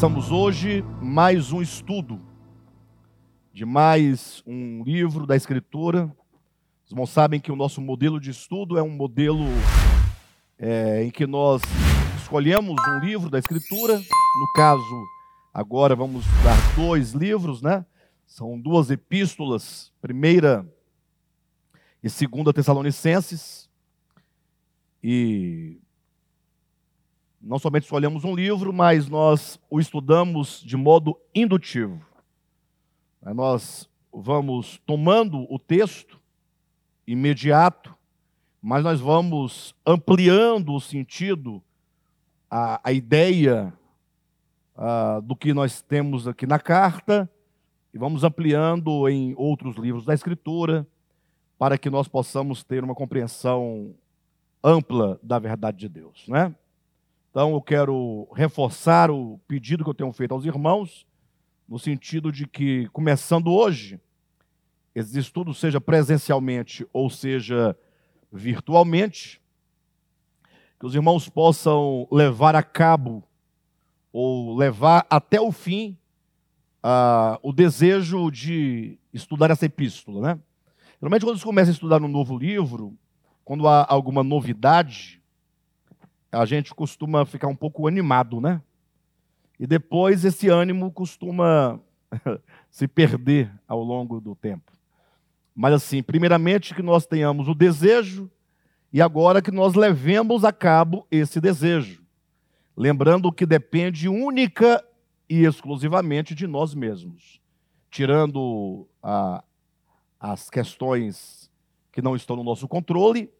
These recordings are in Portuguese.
Começamos hoje mais um estudo de mais um livro da Escritura. Os irmãos sabem que o nosso modelo de estudo é um modelo é, em que nós escolhemos um livro da Escritura. No caso, agora vamos dar dois livros, né? São duas epístolas, primeira e segunda Tessalonicenses. E não somente escolhemos um livro, mas nós o estudamos de modo indutivo. Nós vamos tomando o texto imediato, mas nós vamos ampliando o sentido, a, a ideia a, do que nós temos aqui na carta, e vamos ampliando em outros livros da Escritura, para que nós possamos ter uma compreensão ampla da verdade de Deus, né? Então eu quero reforçar o pedido que eu tenho feito aos irmãos, no sentido de que, começando hoje, esse estudo seja presencialmente ou seja virtualmente, que os irmãos possam levar a cabo ou levar até o fim uh, o desejo de estudar essa epístola, né? Geralmente quando você começa a estudar um novo livro, quando há alguma novidade, a gente costuma ficar um pouco animado, né? E depois esse ânimo costuma se perder ao longo do tempo. Mas assim, primeiramente que nós tenhamos o desejo e agora que nós levemos a cabo esse desejo. Lembrando que depende única e exclusivamente de nós mesmos. Tirando a, as questões que não estão no nosso controle,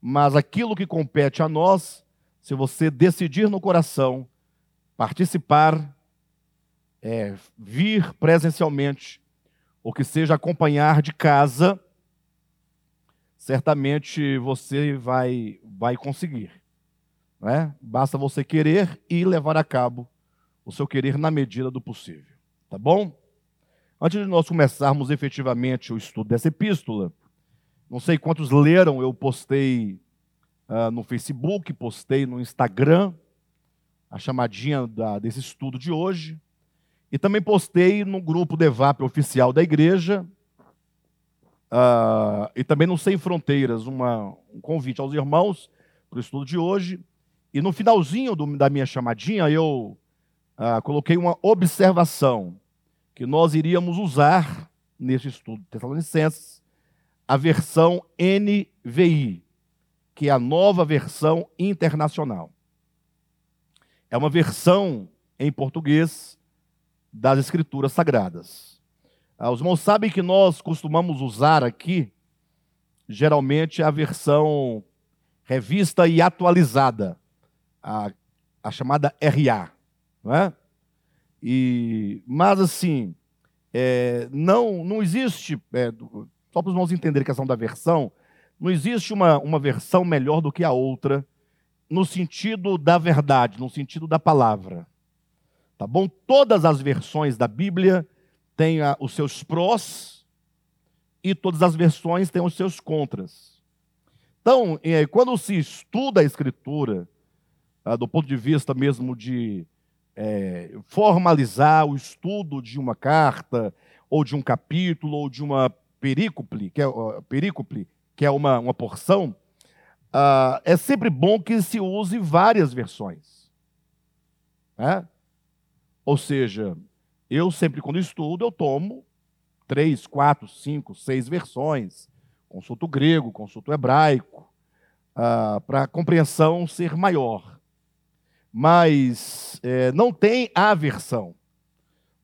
mas aquilo que compete a nós se você decidir no coração participar, é, vir presencialmente, ou que seja acompanhar de casa, certamente você vai, vai conseguir. Né? Basta você querer e levar a cabo o seu querer na medida do possível. Tá bom? Antes de nós começarmos efetivamente o estudo dessa epístola, não sei quantos leram, eu postei uh, no Facebook, postei no Instagram a chamadinha da, desse estudo de hoje. E também postei no grupo Devap oficial da igreja. Uh, e também no Sem Fronteiras, uma, um convite aos irmãos para o estudo de hoje. E no finalzinho do, da minha chamadinha, eu uh, coloquei uma observação que nós iríamos usar nesse estudo Tessalonicenses, a versão NVI, que é a nova versão internacional. É uma versão em português das Escrituras Sagradas. Ah, os irmãos sabem que nós costumamos usar aqui, geralmente, a versão revista e atualizada, a, a chamada RA. Não é? E, mas, assim, é, não, não existe, é, só para os irmãos entenderem a questão da versão, não existe uma, uma versão melhor do que a outra, no sentido da verdade, no sentido da palavra. Tá bom? Todas as versões da Bíblia têm a, os seus prós e todas as versões têm os seus contras. Então, quando se estuda a Escritura, ah, do ponto de vista mesmo de é, formalizar o estudo de uma carta, ou de um capítulo, ou de uma perícope, que é, perícope, que é uma, uma porção, uh, é sempre bom que se use várias versões. Né? Ou seja, eu sempre, quando estudo, eu tomo três, quatro, cinco, seis versões, consulto grego, consulto hebraico, uh, para a compreensão ser maior. Mas é, não tem a versão.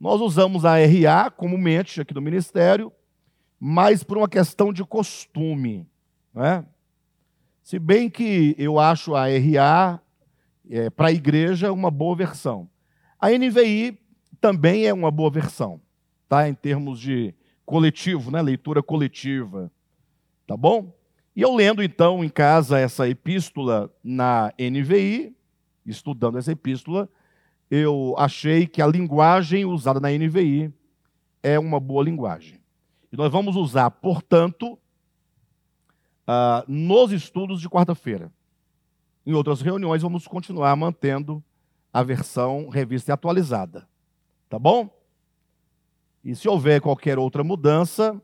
Nós usamos a RA comumente aqui no ministério, mas por uma questão de costume. Né? Se bem que eu acho a RA, é, para a igreja, uma boa versão. A NVI também é uma boa versão, tá? em termos de coletivo, né? leitura coletiva. Tá bom? E eu lendo então em casa essa epístola na NVI, estudando essa epístola, eu achei que a linguagem usada na NVI é uma boa linguagem. E nós vamos usar, portanto, uh, nos estudos de quarta-feira. Em outras reuniões, vamos continuar mantendo a versão revista e atualizada. Tá bom? E se houver qualquer outra mudança,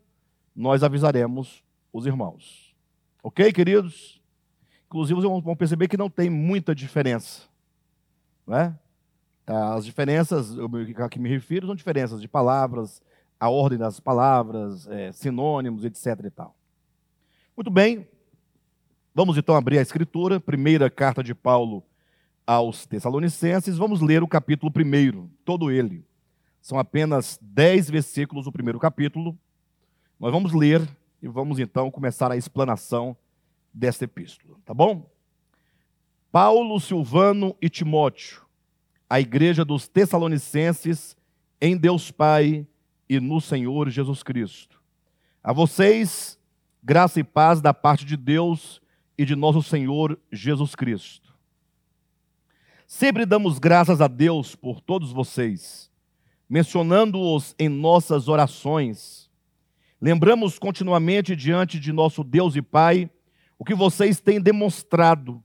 nós avisaremos os irmãos. Ok, queridos? Inclusive, vocês vão perceber que não tem muita diferença. Não é? As diferenças a que me refiro são diferenças de palavras, a ordem das palavras, é, sinônimos, etc. e tal. Muito bem, vamos então abrir a escritura, primeira carta de Paulo aos Tessalonicenses, vamos ler o capítulo primeiro, todo ele. São apenas dez versículos do primeiro capítulo. Nós vamos ler e vamos então começar a explanação desta epístola, tá bom? Paulo, Silvano e Timóteo, a igreja dos Tessalonicenses, em Deus Pai e no Senhor Jesus Cristo. A vocês, graça e paz da parte de Deus e de nosso Senhor Jesus Cristo. Sempre damos graças a Deus por todos vocês mencionando-os em nossas orações. Lembramos continuamente diante de nosso Deus e Pai o que vocês têm demonstrado,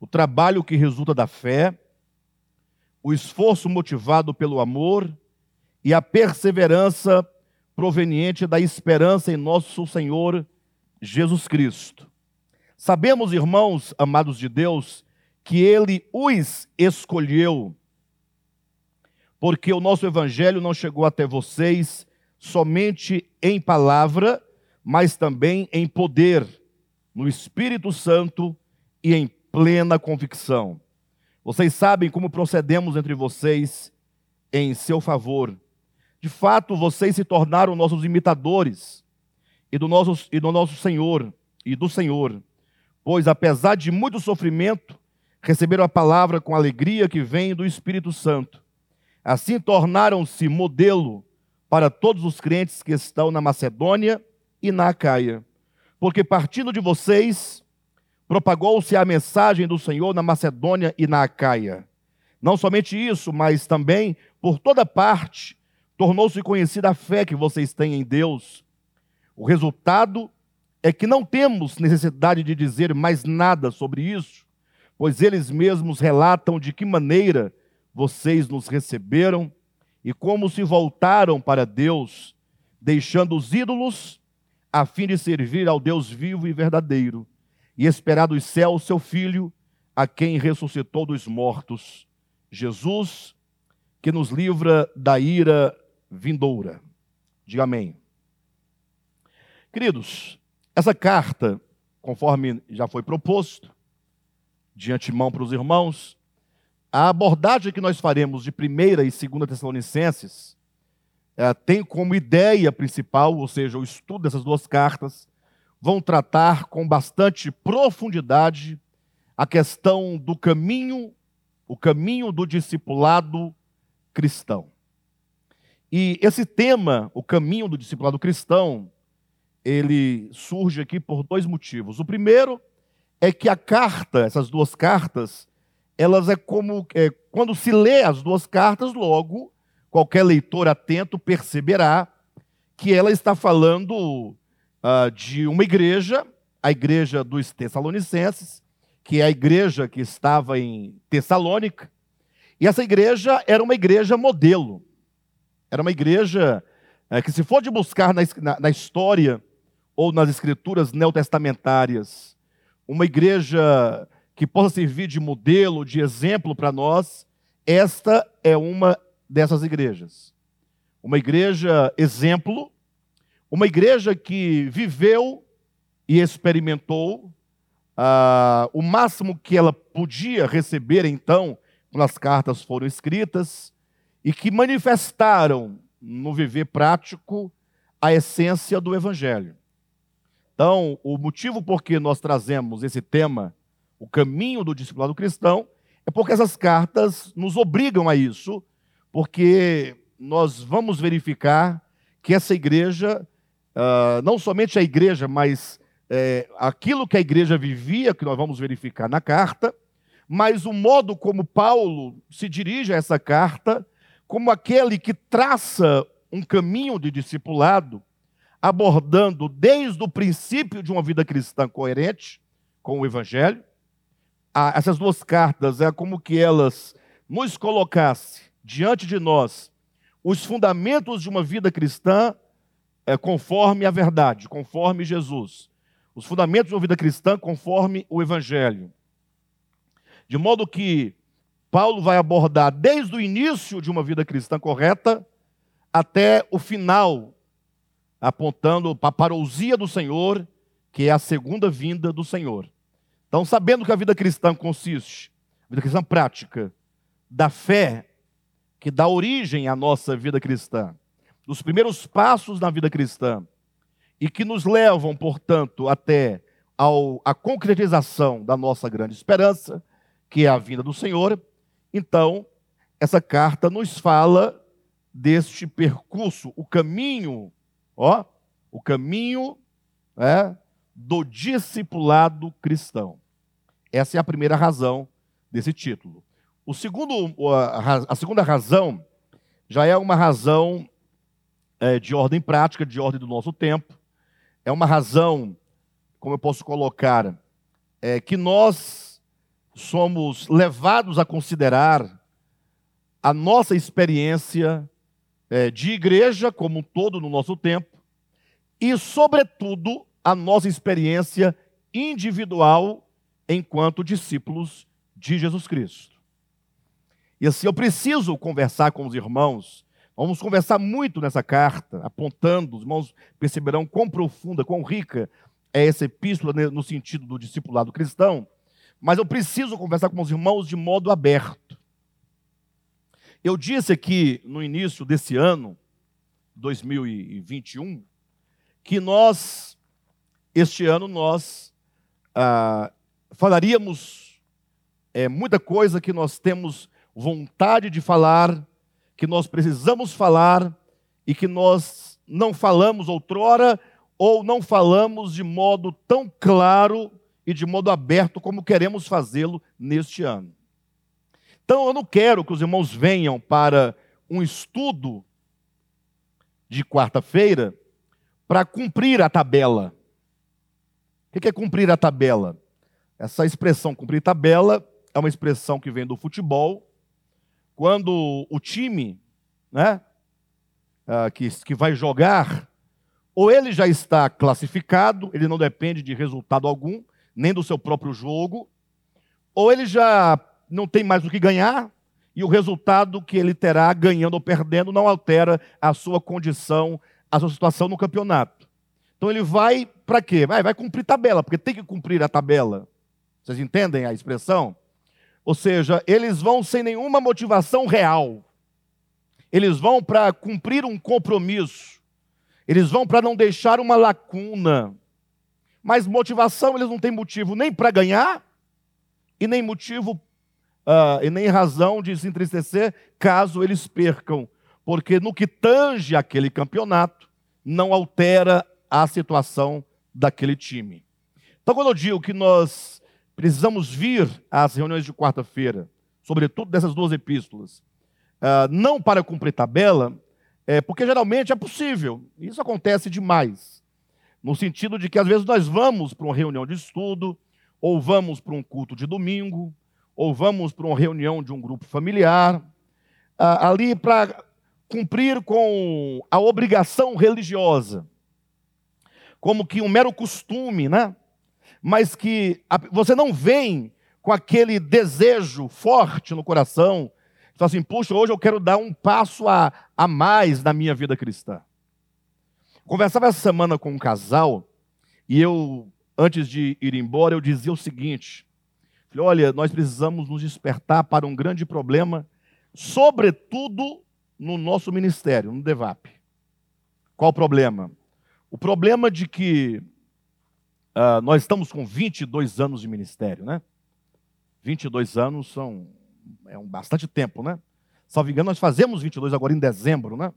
o trabalho que resulta da fé, o esforço motivado pelo amor e a perseverança proveniente da esperança em nosso Senhor Jesus Cristo. Sabemos, irmãos amados de Deus, que Ele os escolheu porque o nosso evangelho não chegou até vocês somente em palavra, mas também em poder, no Espírito Santo e em plena convicção. Vocês sabem como procedemos entre vocês em seu favor. De fato, vocês se tornaram nossos imitadores e do nosso, e do nosso Senhor e do Senhor, pois apesar de muito sofrimento, receberam a palavra com alegria que vem do Espírito Santo Assim tornaram-se modelo para todos os crentes que estão na Macedônia e na Acaia. Porque partindo de vocês, propagou-se a mensagem do Senhor na Macedônia e na Acaia. Não somente isso, mas também por toda parte tornou-se conhecida a fé que vocês têm em Deus. O resultado é que não temos necessidade de dizer mais nada sobre isso, pois eles mesmos relatam de que maneira vocês nos receberam e como se voltaram para Deus, deixando os ídolos, a fim de servir ao Deus vivo e verdadeiro, e esperar dos céus seu Filho, a quem ressuscitou dos mortos, Jesus, que nos livra da ira vindoura. Diga amém. Queridos, essa carta, conforme já foi proposto, de antemão para os irmãos, a abordagem que nós faremos de primeira e segunda Tessalonicenses é, tem como ideia principal, ou seja, o estudo dessas duas cartas, vão tratar com bastante profundidade a questão do caminho, o caminho do discipulado cristão. E esse tema, o caminho do discipulado cristão, ele surge aqui por dois motivos. O primeiro é que a carta, essas duas cartas, elas é como é, quando se lê as duas cartas, logo qualquer leitor atento perceberá que ela está falando uh, de uma igreja, a igreja dos Tessalonicenses, que é a igreja que estava em Tessalônica, e essa igreja era uma igreja modelo, era uma igreja é, que, se for de buscar na, na, na história ou nas escrituras neotestamentárias, uma igreja que possa servir de modelo, de exemplo para nós, esta é uma dessas igrejas. Uma igreja exemplo, uma igreja que viveu e experimentou o máximo que ela podia receber então, quando as cartas foram escritas, e que manifestaram no viver prático a essência do Evangelho. Então, o motivo por que nós trazemos esse tema o caminho do discipulado cristão, é porque essas cartas nos obrigam a isso, porque nós vamos verificar que essa igreja, uh, não somente a igreja, mas é, aquilo que a igreja vivia, que nós vamos verificar na carta, mas o modo como Paulo se dirige a essa carta, como aquele que traça um caminho de discipulado, abordando desde o princípio de uma vida cristã coerente com o Evangelho, essas duas cartas, é como que elas nos colocasse diante de nós os fundamentos de uma vida cristã é, conforme a verdade, conforme Jesus. Os fundamentos de uma vida cristã conforme o Evangelho. De modo que Paulo vai abordar desde o início de uma vida cristã correta até o final, apontando para a parousia do Senhor, que é a segunda vinda do Senhor. Então, sabendo que a vida cristã consiste, a vida cristã prática, da fé que dá origem à nossa vida cristã, dos primeiros passos na vida cristã, e que nos levam, portanto, até ao, a concretização da nossa grande esperança, que é a vinda do Senhor, então, essa carta nos fala deste percurso, o caminho, ó, o caminho é, do discipulado cristão. Essa é a primeira razão desse título. O segundo, a segunda razão já é uma razão é, de ordem prática, de ordem do nosso tempo. É uma razão, como eu posso colocar, é, que nós somos levados a considerar a nossa experiência é, de igreja como um todo no nosso tempo e, sobretudo, a nossa experiência individual enquanto discípulos de Jesus Cristo. E assim, eu preciso conversar com os irmãos. Vamos conversar muito nessa carta, apontando, os irmãos perceberão quão profunda, quão rica é essa epístola no sentido do discipulado cristão. Mas eu preciso conversar com os irmãos de modo aberto. Eu disse aqui no início desse ano, 2021, que nós, este ano, nós ah, falaríamos é, muita coisa que nós temos vontade de falar, que nós precisamos falar e que nós não falamos outrora ou não falamos de modo tão claro e de modo aberto como queremos fazê-lo neste ano. Então eu não quero que os irmãos venham para um estudo de quarta-feira para cumprir a tabela. O que é cumprir a tabela? Essa expressão cumprir tabela é uma expressão que vem do futebol quando o time né, uh, que, que vai jogar, ou ele já está classificado, ele não depende de resultado algum, nem do seu próprio jogo, ou ele já não tem mais o que ganhar, e o resultado que ele terá, ganhando ou perdendo, não altera a sua condição, a sua situação no campeonato. Então ele vai para quê? Vai, vai cumprir tabela, porque tem que cumprir a tabela. Vocês entendem a expressão? Ou seja, eles vão sem nenhuma motivação real. Eles vão para cumprir um compromisso. Eles vão para não deixar uma lacuna. Mas motivação, eles não têm motivo nem para ganhar e nem motivo uh, e nem razão de se entristecer caso eles percam. Porque no que tange aquele campeonato, não altera a situação daquele time. Então, quando eu digo que nós precisamos vir às reuniões de quarta-feira, sobretudo dessas duas epístolas, uh, não para cumprir tabela, é, porque geralmente é possível, isso acontece demais, no sentido de que às vezes nós vamos para uma reunião de estudo, ou vamos para um culto de domingo, ou vamos para uma reunião de um grupo familiar, ali para cumprir com a obrigação religiosa, como que um mero costume, né? mas que você não vem com aquele desejo forte no coração, fala assim, puxa, hoje eu quero dar um passo a, a mais na minha vida cristã. Conversava essa semana com um casal, e eu, antes de ir embora, eu dizia o seguinte, falei, olha, nós precisamos nos despertar para um grande problema, sobretudo no nosso ministério, no DEVAP. Qual o problema? O problema de que Uh, nós estamos com 22 anos de ministério, né? 22 anos são é um bastante tempo, né? Salvo engano, nós fazemos 22 agora em dezembro, né?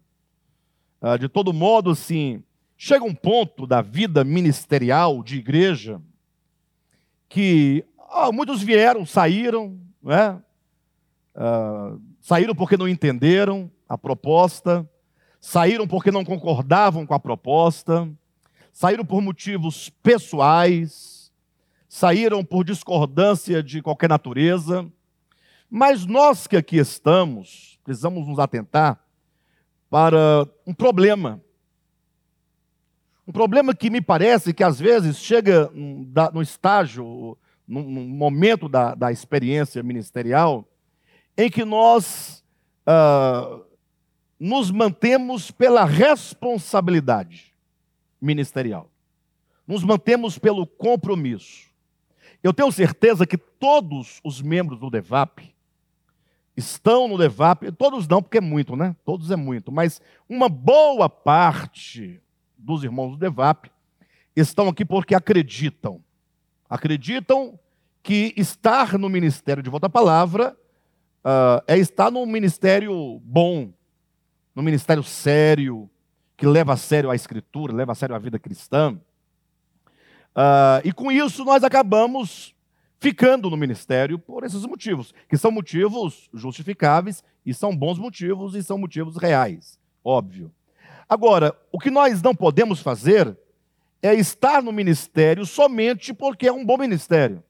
Uh, de todo modo, assim, chega um ponto da vida ministerial de igreja que ah, muitos vieram, saíram, né? Uh, saíram porque não entenderam a proposta, saíram porque não concordavam com a proposta, saíram por motivos pessoais, saíram por discordância de qualquer natureza, Mas nós que aqui estamos, precisamos nos atentar para um problema. Um problema que me parece que às vezes chega no estágio, no momento da, da experiência ministerial, em que nós uh, nos mantemos pela responsabilidade ministerial. Nos mantemos pelo compromisso. Eu tenho certeza que todos os membros do DEVAP estão no DEVAP, todos não, porque é muito, né? Todos é muito, mas uma boa parte dos irmãos do DEVAP estão aqui porque acreditam. Acreditam que estar no ministério de Volta à Palavra uh, é estar num ministério bom, num ministério sério, que leva a sério a Escritura, leva a sério a vida cristã. Uh, e com isso nós acabamos ficando no ministério por esses motivos, que são motivos justificáveis e são bons motivos e são motivos reais, óbvio. Agora, o que nós não podemos fazer é estar no ministério somente porque é um bom ministério.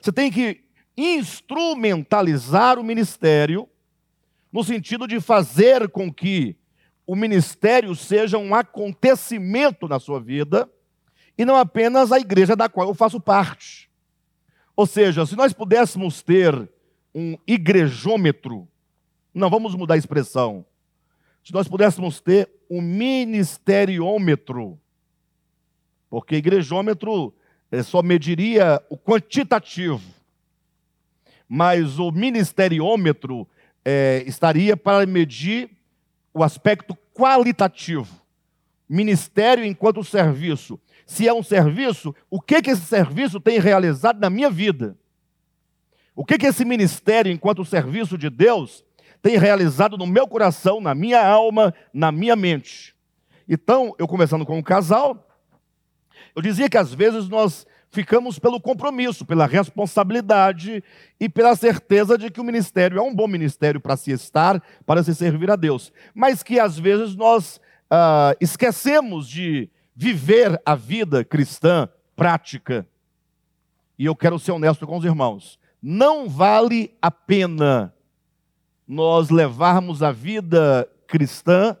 Você tem que instrumentalizar o ministério no sentido de fazer com que o ministério seja um acontecimento na sua vida e não apenas a igreja da qual eu faço parte. Ou seja, se nós pudéssemos ter um igrejômetro, não vamos mudar a expressão, se nós pudéssemos ter um ministeriômetro, porque igrejômetro é, só mediria o quantitativo, mas o ministeriômetro é, estaria para medir o aspecto qualitativo. Ministério enquanto serviço se é um serviço, o que, que esse serviço tem realizado na minha vida? O que, que esse ministério, enquanto serviço de Deus, tem realizado no meu coração, na minha alma, na minha mente? Então, eu conversando com um casal, eu dizia que às vezes nós ficamos pelo compromisso, pela responsabilidade e pela certeza de que o ministério é um bom ministério para se estar, para se servir a Deus. Mas que às vezes nós ah, esquecemos de viver a vida cristã prática. E eu quero ser honesto com os irmãos. Não vale a pena nós levarmos a vida cristã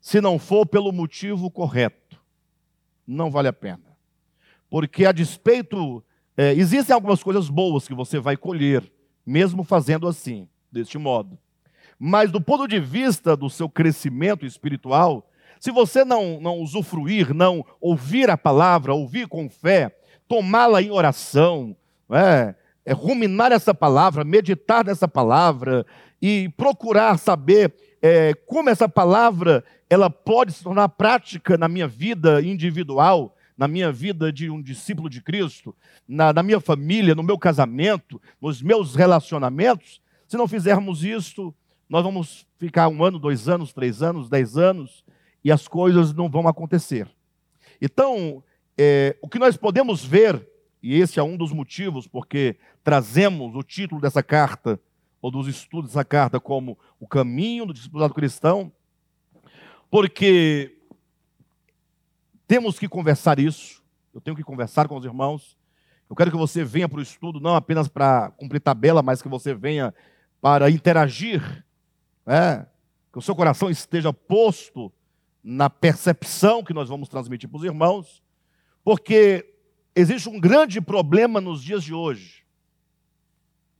se não for pelo motivo correto. Não vale a pena. Porque a despeito, é, existem algumas coisas boas que você vai colher, mesmo fazendo assim, deste modo. Mas do ponto de vista do seu crescimento espiritual, se você não, não usufruir, não ouvir a palavra, ouvir com fé, tomá-la em oração, é, é, ruminar essa palavra, meditar nessa palavra e procurar saber é, como essa palavra ela pode se tornar prática na minha vida individual, na minha vida de um discípulo de Cristo, na, na minha família, no meu casamento, nos meus relacionamentos. Se não fizermos isso, nós vamos ficar um ano, dois anos, três anos, dez anos, e as coisas não vão acontecer. Então, é, o que nós podemos ver, e esse é um dos motivos porque trazemos o título dessa carta, ou dos estudos dessa carta, como o caminho do discipulado cristão, porque temos que conversar isso, eu tenho que conversar com os irmãos. Eu quero que você venha para o estudo, não apenas para cumprir tabela, mas que você venha para interagir, né? que o seu coração esteja posto na percepção que nós vamos transmitir para os irmãos, porque existe um grande problema nos dias de hoje.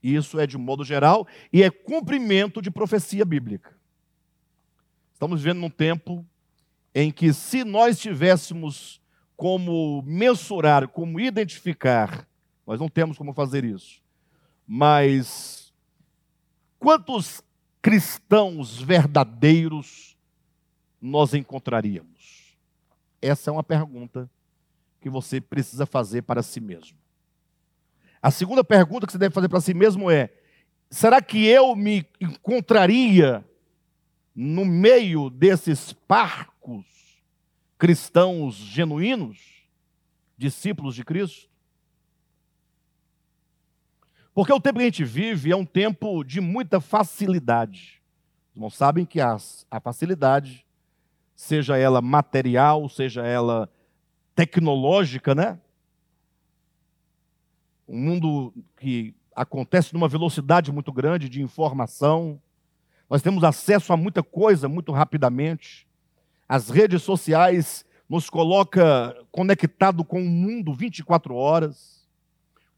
E isso é de modo geral e é cumprimento de profecia bíblica. Estamos vivendo num tempo em que, se nós tivéssemos como mensurar, como identificar, nós não temos como fazer isso, mas quantos cristãos verdadeiros nós encontraríamos? Essa é uma pergunta que você precisa fazer para si mesmo. A segunda pergunta que você deve fazer para si mesmo é: será que eu me encontraria no meio desses parcos cristãos genuínos, discípulos de Cristo? Porque o tempo que a gente vive é um tempo de muita facilidade. Os irmãos sabem que a, facilidade seja ela material, seja ela tecnológica, né? Um mundo que acontece numa velocidade muito grande de informação. Nós temos acesso a muita coisa muito rapidamente. As redes sociais nos coloca conectado com o mundo 24 horas.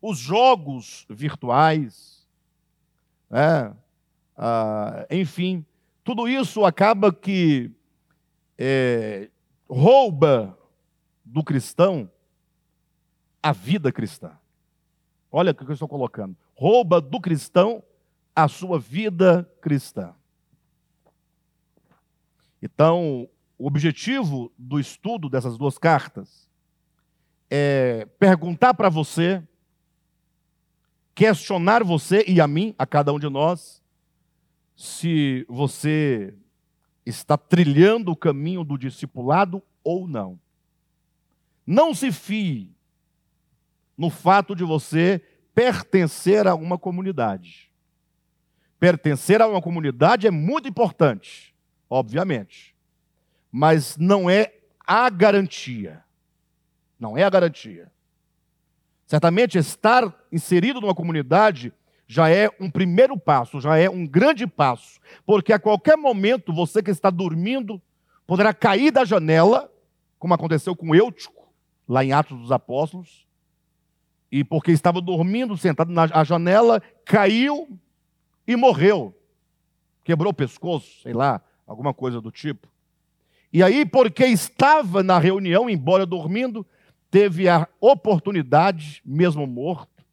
Os jogos virtuais, é, ah, enfim, tudo isso acaba que é, rouba do cristão a vida cristã. Olha o que eu estou colocando. Rouba do cristão a sua vida cristã. Então, o objetivo do estudo dessas duas cartas é perguntar para você, questionar você e a mim, a cada um de nós, se você está trilhando o caminho do discipulado ou não. Não se fie no fato de você pertencer a uma comunidade. Pertencer a uma comunidade é muito importante, obviamente mas não é a garantia. Não é a garantia. Certamente estar inserido numa comunidade já é um primeiro passo, já é um grande passo, porque a qualquer momento você que está dormindo poderá cair da janela, como aconteceu com Eutico, lá em Atos dos Apóstolos, e porque estava dormindo, sentado na janela, caiu e morreu. Quebrou o pescoço, sei lá, alguma coisa do tipo. E aí, porque estava na reunião, embora dormindo, teve a oportunidade, mesmo morto,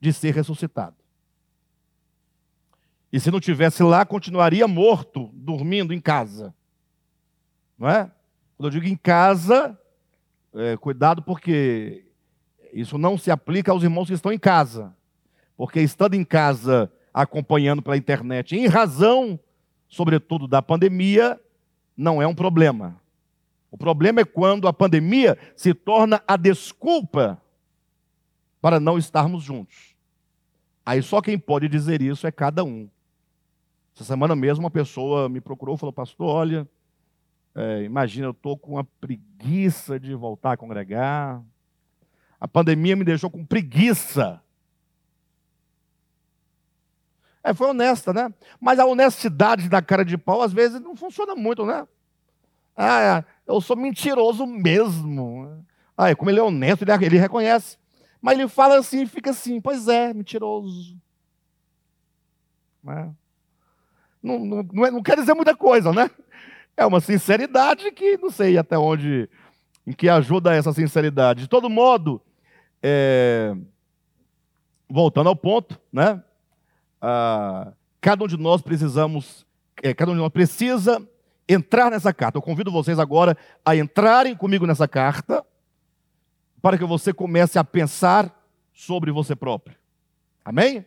de ser ressuscitado. E se não tivesse lá, continuaria morto, dormindo em casa. Não é? Quando eu digo em casa, é, cuidado, porque isso não se aplica aos irmãos que estão em casa. Porque estando em casa, acompanhando pela internet, em razão, sobretudo, da pandemia, não é um problema. O problema é quando a pandemia se torna a desculpa para não estarmos juntos. Aí só quem pode dizer isso é cada um. Essa semana mesmo uma pessoa me procurou e falou, pastor, olha, é, imagina, eu estou com uma preguiça de voltar a congregar. A pandemia me deixou com preguiça. É, foi honesta, né? Mas a honestidade da cara de pau, às vezes, não funciona muito, né? Ah, eu sou mentiroso mesmo. Ah, como ele é honesto, ele, ele reconhece. Mas ele fala assim, fica assim, pois é, mentiroso. Né? Não, não, é, não quer dizer muita coisa, né? É uma sinceridade que não sei até onde, em que ajuda essa sinceridade. De todo modo, é, voltando ao ponto, né? Ah, cada um de nós precisamos, é, cada um de nós precisa entrar nessa carta. Eu convido vocês agora a entrarem comigo nessa carta, para que você comece a pensar sobre você próprio. Amém?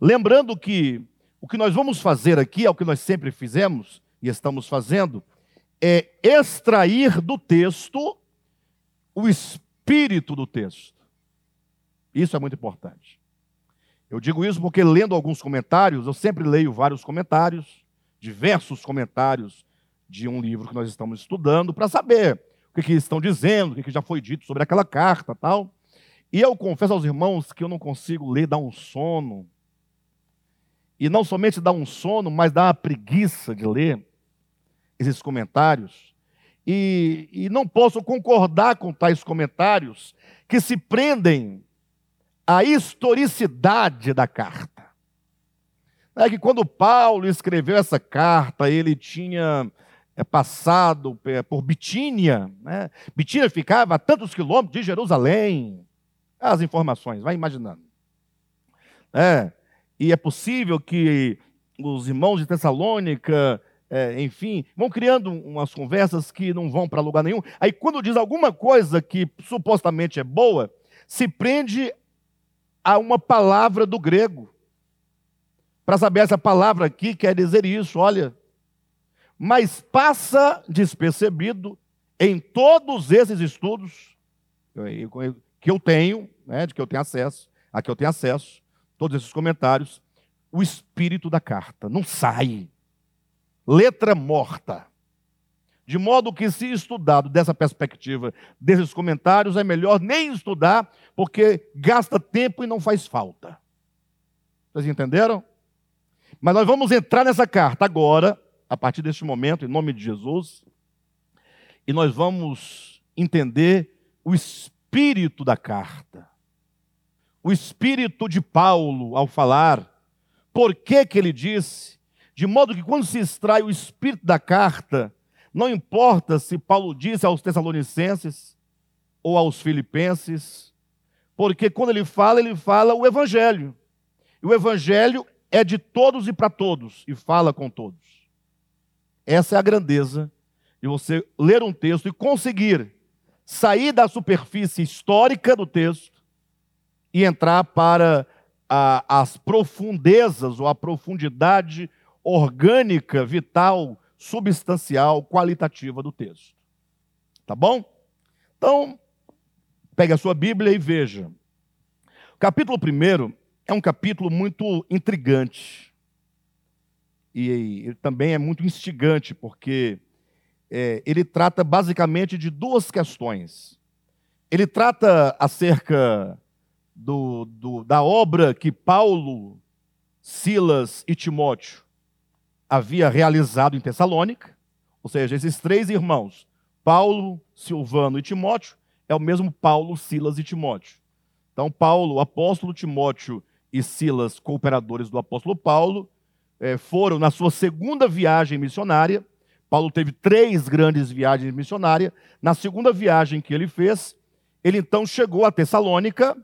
Lembrando que o que nós vamos fazer aqui é o que nós sempre fizemos e estamos fazendo, é extrair do texto o espírito do texto. Isso é muito importante. Eu digo isso porque, lendo alguns comentários, eu sempre leio vários comentários, diversos comentários de um livro que nós estamos estudando, para saber o que, que estão dizendo, o que, que já foi dito sobre aquela carta tal. E eu confesso aos irmãos que eu não consigo ler, dá um sono. E não somente dá um sono, mas dá uma preguiça de ler esses comentários. E, e não posso concordar com tais comentários que se prendem a historicidade da carta. É que quando Paulo escreveu essa carta, ele tinha é, passado por Bitínia. Né? Bitínia ficava a tantos quilômetros de Jerusalém. As informações, vai imaginando. É, e é possível que os irmãos de Tessalônica, é, enfim, vão criando umas conversas que não vão para lugar nenhum. Aí, quando diz alguma coisa que supostamente é boa, se prende a uma palavra do grego. Para saber essa palavra aqui quer dizer isso, olha. Mas passa despercebido em todos esses estudos que eu tenho, né, de que eu tenho acesso, a que eu tenho acesso, todos esses comentários, o espírito da carta não sai. Letra morta. De modo que, se estudado dessa perspectiva, desses comentários, é melhor nem estudar, porque gasta tempo e não faz falta. Vocês entenderam? Mas nós vamos entrar nessa carta agora, a partir deste momento, em nome de Jesus, e nós vamos entender o espírito da carta. O espírito de Paulo ao falar, por que que ele disse, de modo que quando se extrai o espírito da carta, não importa se Paulo disse aos Tessalonicenses ou aos Filipenses, porque quando ele fala, ele fala o Evangelho. E o Evangelho é de todos e para todos, e fala com todos. Essa é a grandeza de você ler um texto e conseguir sair da superfície histórica do texto e entrar para a, as profundezas ou a profundidade orgânica, vital, substancial, qualitativa do texto. Tá bom? Então, pegue a sua Bíblia e veja. O capítulo 1 é um capítulo muito intrigante. E também é muito instigante, porque é, ele trata basicamente de duas questões. Ele trata acerca do, do, da obra que Paulo, Silas e Timóteo havia realizado em Tessalônica, ou seja, esses três irmãos, Paulo, Silvano e Timóteo, é o mesmo Paulo, Silas e Timóteo. Então, Paulo, apóstolo Timóteo e Silas, cooperadores do apóstolo Paulo, é, foram na sua segunda viagem missionária Paulo teve três grandes viagens missionárias. Na segunda viagem que ele fez, ele então chegou a Tessalônica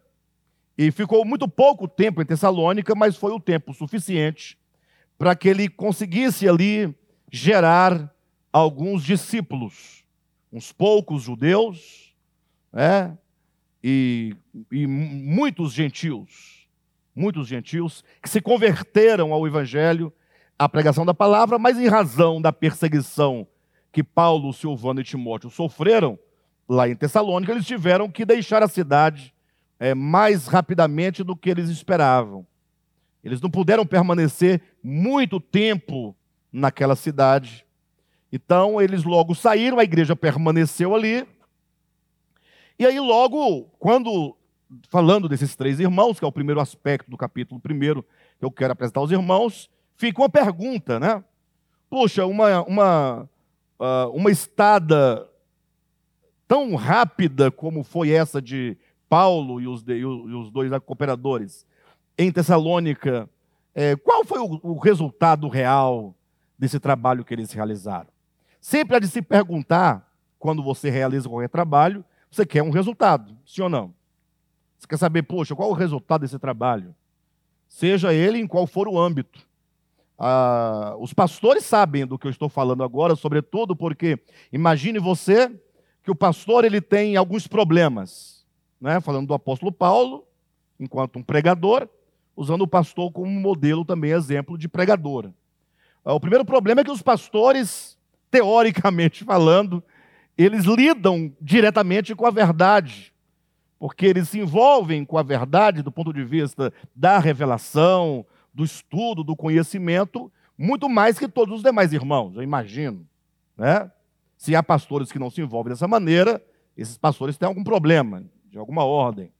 e ficou muito pouco tempo em Tessalônica, mas foi o tempo suficiente para que ele conseguisse ali gerar alguns discípulos, uns poucos judeus, né? E, e muitos gentios, muitos gentios que se converteram ao evangelho a pregação da palavra, mas em razão da perseguição que Paulo, Silvano e Timóteo sofreram lá em Tessalônica, eles tiveram que deixar a cidade é, mais rapidamente do que eles esperavam. Eles não puderam permanecer muito tempo naquela cidade. Então, eles logo saíram, a igreja permaneceu ali. E aí, logo, quando, falando desses três irmãos, que é o primeiro aspecto do capítulo primeiro que eu quero apresentar aos irmãos, fica uma pergunta, né? Poxa, uma, uma, uh, uma estada tão rápida como foi essa de Paulo e os, de, e os dois cooperadores em Tessalônica, é, qual foi o, o, resultado real desse trabalho que eles realizaram? Sempre há de se perguntar, quando você realiza qualquer trabalho, você quer um resultado, sim ou não? Você quer saber, poxa, qual o resultado desse trabalho? Seja ele em qual for o âmbito. Ah, os pastores sabem do que eu estou falando agora, sobretudo porque imagine você que o pastor ele tem alguns problemas, né? Falando do apóstolo Paulo, enquanto um pregador, usando o pastor como modelo também exemplo de pregador. Ah, o primeiro problema é que os pastores, teoricamente falando, eles lidam diretamente com a verdade, porque eles se envolvem com a verdade do ponto de vista da revelação, do estudo, do conhecimento, muito mais que todos os demais irmãos, eu imagino. Né? Se há pastores que não se envolvem dessa maneira, esses pastores têm algum problema, de alguma ordem.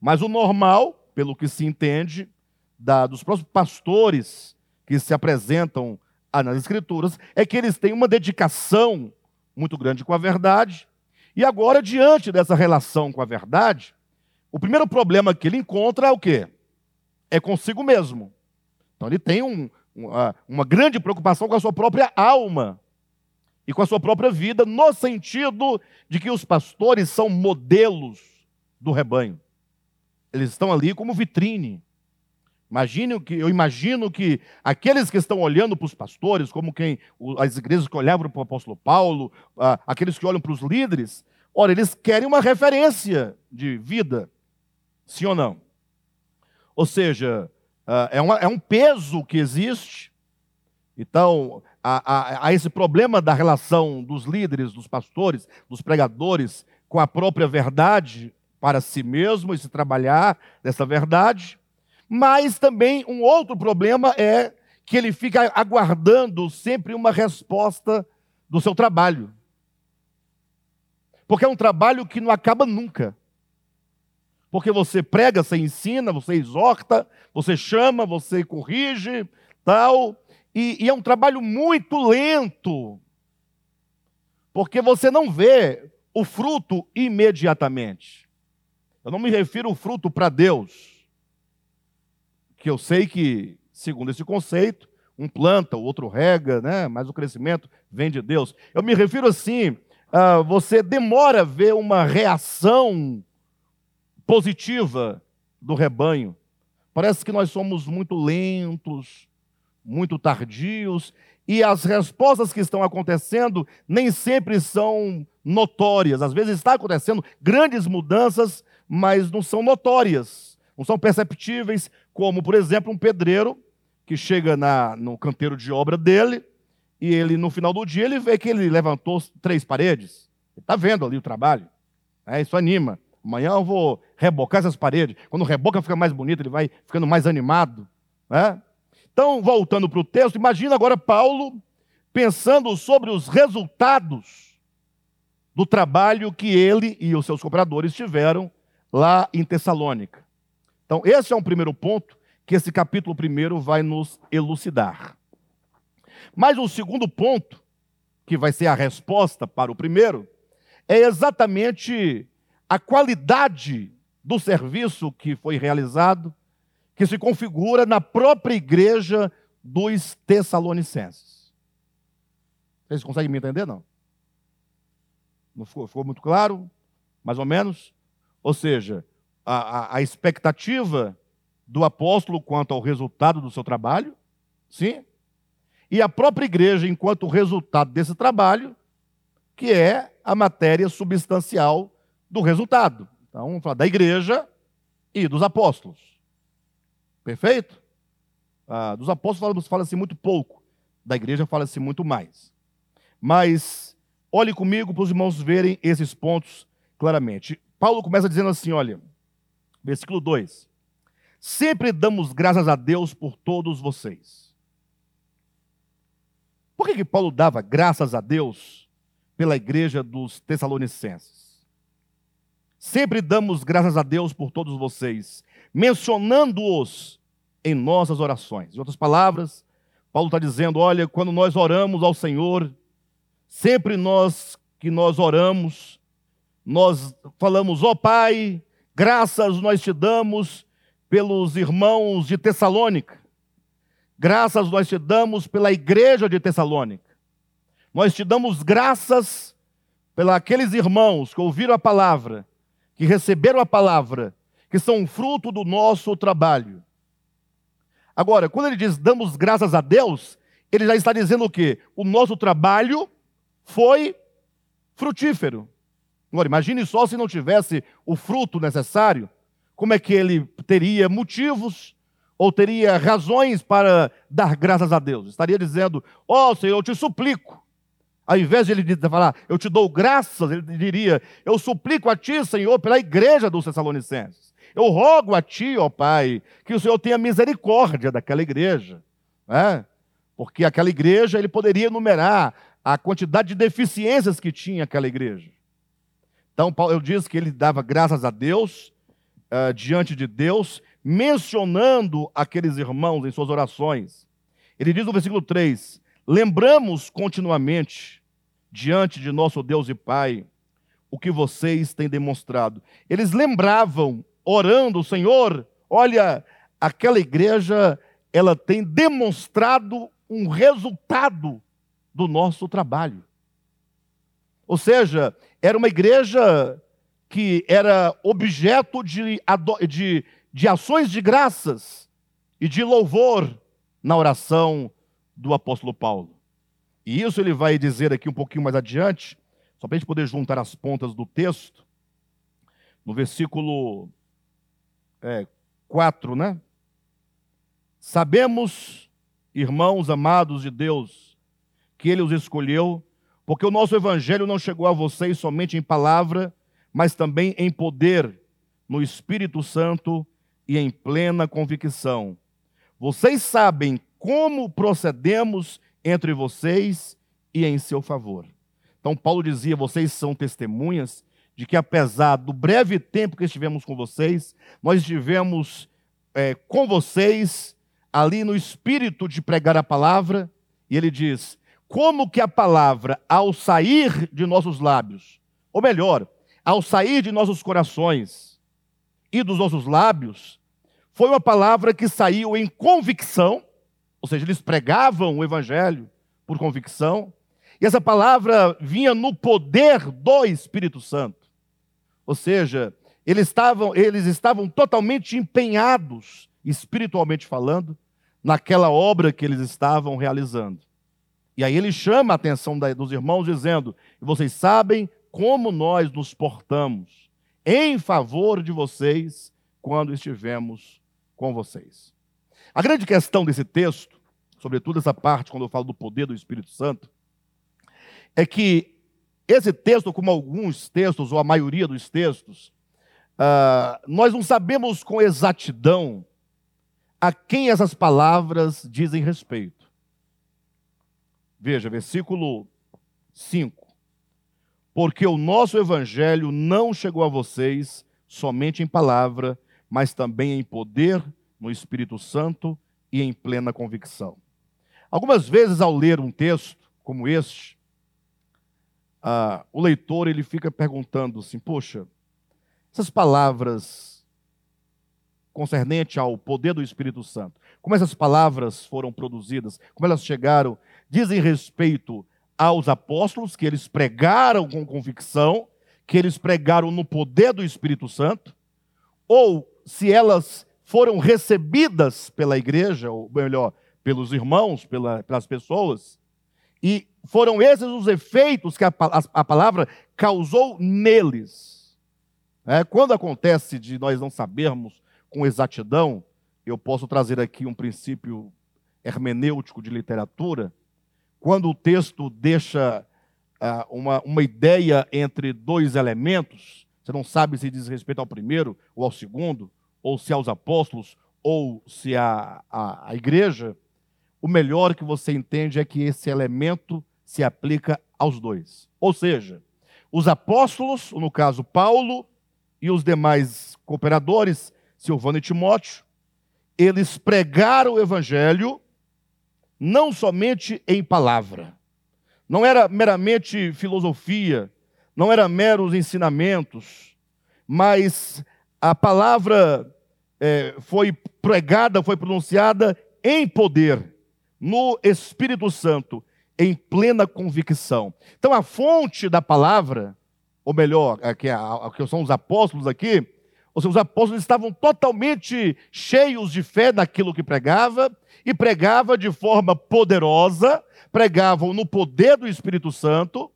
Mas o normal, pelo que se entende, da, dos próprios pastores que se apresentam nas Escrituras, é que eles têm uma dedicação muito grande com a verdade. E agora, diante dessa relação com a verdade, o primeiro problema que ele encontra é o quê? É consigo mesmo. Então ele tem um, uma, uma grande preocupação com a sua própria alma e com a sua própria vida, no sentido de que os pastores são modelos do rebanho. Eles estão ali como vitrine. Imagine que, eu imagino que aqueles que estão olhando para os pastores, como quem as igrejas que olhavam para o apóstolo Paulo, aqueles que olham para os líderes, ora, eles querem uma referência de vida, sim ou não? Ou seja, é, uma, é um peso que existe. Então, há, há, esse problema da relação dos líderes, dos pastores, dos pregadores com a própria verdade para si mesmo e se trabalhar dessa verdade. Mas também um outro problema é que ele fica aguardando sempre uma resposta do seu trabalho. Porque é um trabalho que não acaba nunca. Porque você prega, você ensina, você exorta, você chama, você corrige, tal. E, e é um trabalho muito lento. Porque você não vê o fruto imediatamente. Eu não me refiro ao fruto para Deus, que eu sei que, segundo esse conceito, um planta, o outro rega, né? mas o crescimento vem de Deus. Eu me refiro assim, uh, você demora a ver uma reação positiva do rebanho. Parece que nós somos muito lentos, muito tardios, e as respostas que estão acontecendo nem sempre são notórias. Às vezes está acontecendo grandes mudanças, mas não são notórias, não são perceptíveis, como, por exemplo, um pedreiro que chega na, no canteiro de obra dele e ele, no final do dia, ele vê que ele levantou três paredes. Ele está vendo ali o trabalho. É, isso anima. Amanhã eu vou rebocar essas paredes. Quando reboca fica mais bonito, ele vai ficando mais animado. Né? Então, voltando para o texto, imagina agora Paulo pensando sobre os resultados do trabalho que ele e os seus cooperadores tiveram lá em Tessalônica. Então, esse é um primeiro ponto que esse capítulo primeiro vai nos elucidar. Mas o segundo ponto, que vai ser a resposta para o primeiro, é exatamente a qualidade do serviço que foi realizado, que se configura na própria igreja dos Tessalonicenses. Vocês conseguem me entender? Não? Não ficou, ficou muito claro? Mais ou menos? Ou seja, a, a, a expectativa do apóstolo quanto ao resultado do seu trabalho, sim, e a própria igreja enquanto resultado desse trabalho, que é a matéria substancial do resultado. Então, vamos falar da igreja e dos apóstolos. Perfeito? Ah, dos apóstolos fala-se muito pouco, da igreja fala-se muito mais. Mas olhe comigo para os irmãos verem esses pontos claramente. Paulo começa dizendo assim: olha, versículo 2: Sempre damos graças a Deus por todos vocês. Por que, que Paulo dava graças a Deus pela igreja dos Tessalonicenses? Sempre damos graças a Deus por todos vocês, mencionando-os em nossas orações. Em outras palavras, Paulo está dizendo: olha, quando nós oramos ao Senhor, sempre nós que nós oramos, nós falamos, ó oh, Pai, graças nós te damos pelos irmãos de Tessalônica. Graças nós te damos pela igreja de Tessalônica. Nós te damos graças pelos aqueles irmãos que ouviram a palavra, que receberam a palavra, que são fruto do nosso trabalho. Agora, quando ele diz damos graças a Deus, ele já está dizendo o quê? O nosso trabalho foi frutífero. Agora, imagine só se não tivesse o fruto necessário como é que ele teria motivos ou teria razões para dar graças a Deus? Estaria dizendo: Ó oh, Senhor, eu te suplico. Ao invés de ele falar, eu te dou graças, ele diria: Eu suplico a ti, Senhor, pela igreja dos Tessalonicenses. Eu rogo a ti, ó Pai, que o Senhor tenha misericórdia daquela igreja. Né? Porque aquela igreja, ele poderia enumerar a quantidade de deficiências que tinha aquela igreja. Então, Paulo diz que ele dava graças a Deus uh, diante de Deus, mencionando aqueles irmãos em suas orações. Ele diz no versículo 3: Lembramos continuamente diante de nosso Deus e Pai o que vocês têm demonstrado. Eles lembravam, orando, Senhor, olha, aquela igreja, ela tem demonstrado um resultado do nosso trabalho. Ou seja, era uma igreja que era objeto de, de, de ações de graças e de louvor na oração do apóstolo Paulo. E isso ele vai dizer aqui um pouquinho mais adiante, só para a gente poder juntar as pontas do texto, no versículo é, 4, né? Sabemos, irmãos amados de Deus, que Ele os escolheu, porque o nosso evangelho não chegou a vocês somente em palavra, mas também em poder, no Espírito Santo e em plena convicção. Vocês sabem como procedemos entre vocês e em seu favor. Então, Paulo dizia: vocês são testemunhas de que, apesar do breve tempo que estivemos com vocês, nós estivemos é, com vocês ali no espírito de pregar a palavra, e ele diz: como que a palavra, ao sair de nossos lábios, ou melhor, ao sair de nossos corações e dos nossos lábios, foi uma palavra que saiu em convicção, ou seja, eles pregavam o evangelho por convicção, e essa palavra vinha no poder do Espírito Santo. Ou seja, eles estavam, eles estavam totalmente empenhados, espiritualmente falando, naquela obra que eles estavam realizando. E aí ele chama a atenção dos irmãos, dizendo: Vocês sabem como nós nos portamos em favor de vocês quando estivemos com vocês. A grande questão desse texto, sobretudo essa parte quando eu falo do poder do Espírito Santo, é que esse texto, como alguns textos, ou a maioria dos textos, uh, nós não sabemos com exatidão a quem essas palavras dizem respeito. Veja, versículo 5. Porque o nosso evangelho não chegou a vocês somente em palavra, mas também em poder, no Espírito Santo e em plena convicção. Algumas vezes, ao ler um texto como este, ah, o leitor ele fica perguntando assim: poxa, essas palavras concernente ao poder do Espírito Santo, como essas palavras foram produzidas, como elas chegaram, dizem respeito aos apóstolos, que eles pregaram com convicção, que eles pregaram no poder do Espírito Santo, ou se elas foram recebidas pela igreja, ou melhor, pelos irmãos, pela, pelas pessoas, e foram esses os efeitos que a, a, a palavra causou neles. É, quando acontece de nós não sabermos com exatidão, eu posso trazer aqui um princípio hermenêutico de literatura. Quando o texto deixa uh, uma, uma ideia entre dois elementos, você não sabe se diz respeito ao primeiro ou ao segundo, ou se aos apóstolos, ou se à a, a, a igreja, o melhor que você entende é que esse elemento se aplica aos dois. Ou seja, os apóstolos, no caso Paulo, e os demais cooperadores, Silvano e Timóteo, eles pregaram o evangelho não somente em palavra, não era meramente filosofia, não era meros ensinamentos, mas a palavra é, foi pregada, foi pronunciada em poder no Espírito Santo, em plena convicção. Então, a fonte da palavra, ou melhor, que, que são os apóstolos aqui, ou seja, os apóstolos estavam totalmente cheios de fé naquilo que pregava, e pregava de forma poderosa, pregavam no poder do Espírito Santo,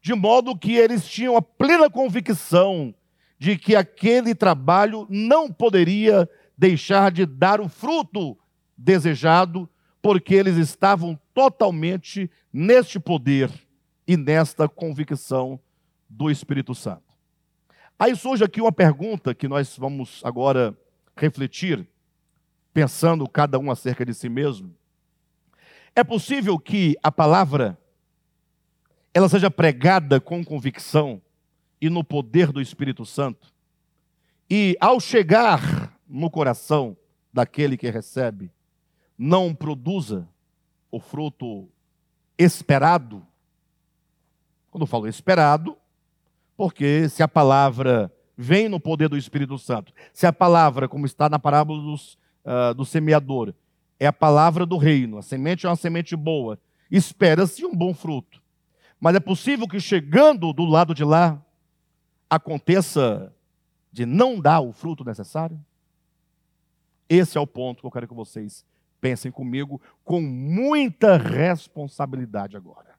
de modo que eles tinham a plena convicção de que aquele trabalho não poderia deixar de dar o fruto desejado porque eles estavam totalmente neste poder e nesta convicção do Espírito Santo. Aí surge aqui uma pergunta que nós vamos agora refletir, pensando cada um acerca de si mesmo. É possível que a palavra ela seja pregada com convicção e no poder do Espírito Santo, e ao chegar no coração daquele que recebe, não produza o fruto esperado. Quando eu falo esperado, porque se a palavra vem no poder do Espírito Santo, se a palavra, como está na parábola dos, uh, do semeador, é a palavra do reino, a semente é uma semente boa, espera-se um bom fruto. Mas é possível que chegando do lado de lá, aconteça de não dar o fruto necessário? Esse é o ponto que eu quero que vocês Pensem comigo com muita responsabilidade agora.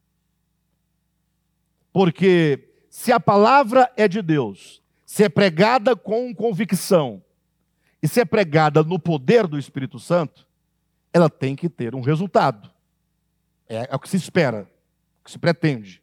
Porque se a palavra é de Deus, se é pregada com convicção, e se é pregada no poder do Espírito Santo, ela tem que ter um resultado. É, é o que se espera, o que se pretende.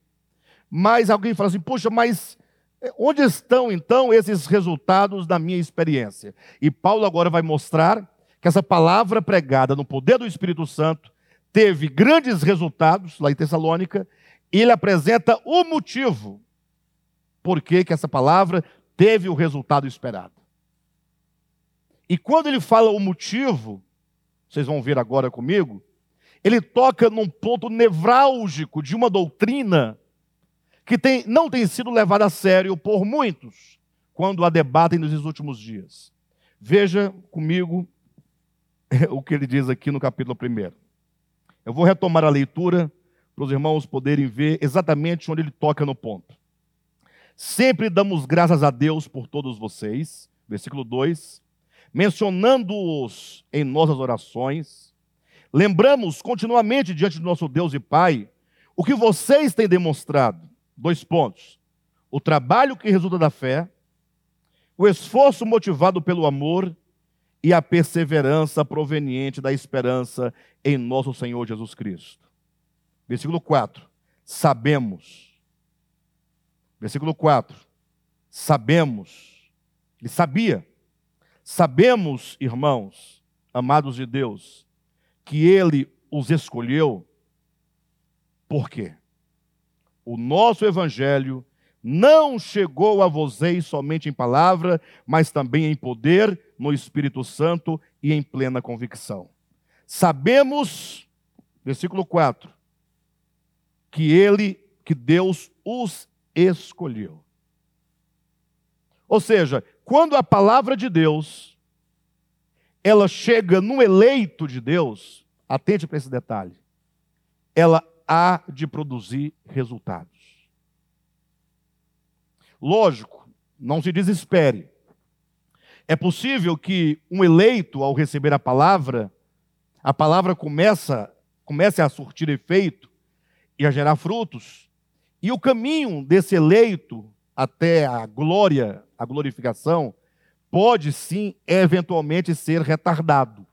Mas alguém fala assim: poxa, mas eh, onde estão então esses resultados da minha experiência? E Paulo agora vai mostrar que essa palavra pregada no poder do Espírito Santo teve grandes resultados lá em Tessalônica, e ele apresenta o motivo por que, essa palavra teve o resultado esperado. E quando ele fala o motivo, vocês vão ver agora comigo, ele toca num ponto nevrálgico de uma doutrina que tem, não tem sido levada a sério por muitos quando a debatem nos últimos dias. Veja comigo o que ele diz aqui no capítulo 1. Eu vou retomar a leitura para os irmãos poderem ver exatamente onde ele toca no ponto. Sempre damos graças a Deus por todos vocês, versículo 2, mencionando-os em nossas orações. Lembramos continuamente diante do nosso Deus e Pai o que vocês têm demonstrado. Dois pontos: o trabalho que resulta da fé, o esforço motivado pelo amor e a perseverança proveniente da esperança em nosso Senhor Jesus Cristo. Versículo 4. Sabemos. Versículo 4. Sabemos. Ele sabia. Sabemos, irmãos, amados de Deus, que ele os escolheu. Por quê? O nosso evangelho não chegou a vocês somente em palavra, mas também em poder, no Espírito Santo e em plena convicção. Sabemos, versículo 4, que ele, que Deus os escolheu. Ou seja, quando a palavra de Deus ela chega no eleito de Deus, atente para esse detalhe. Ela há de produzir resultados. Lógico, não se desespere. É possível que um eleito, ao receber a palavra, a palavra começa, comece a surtir efeito e a gerar frutos, e o caminho desse eleito até a glória, a glorificação, pode sim, eventualmente, ser retardado.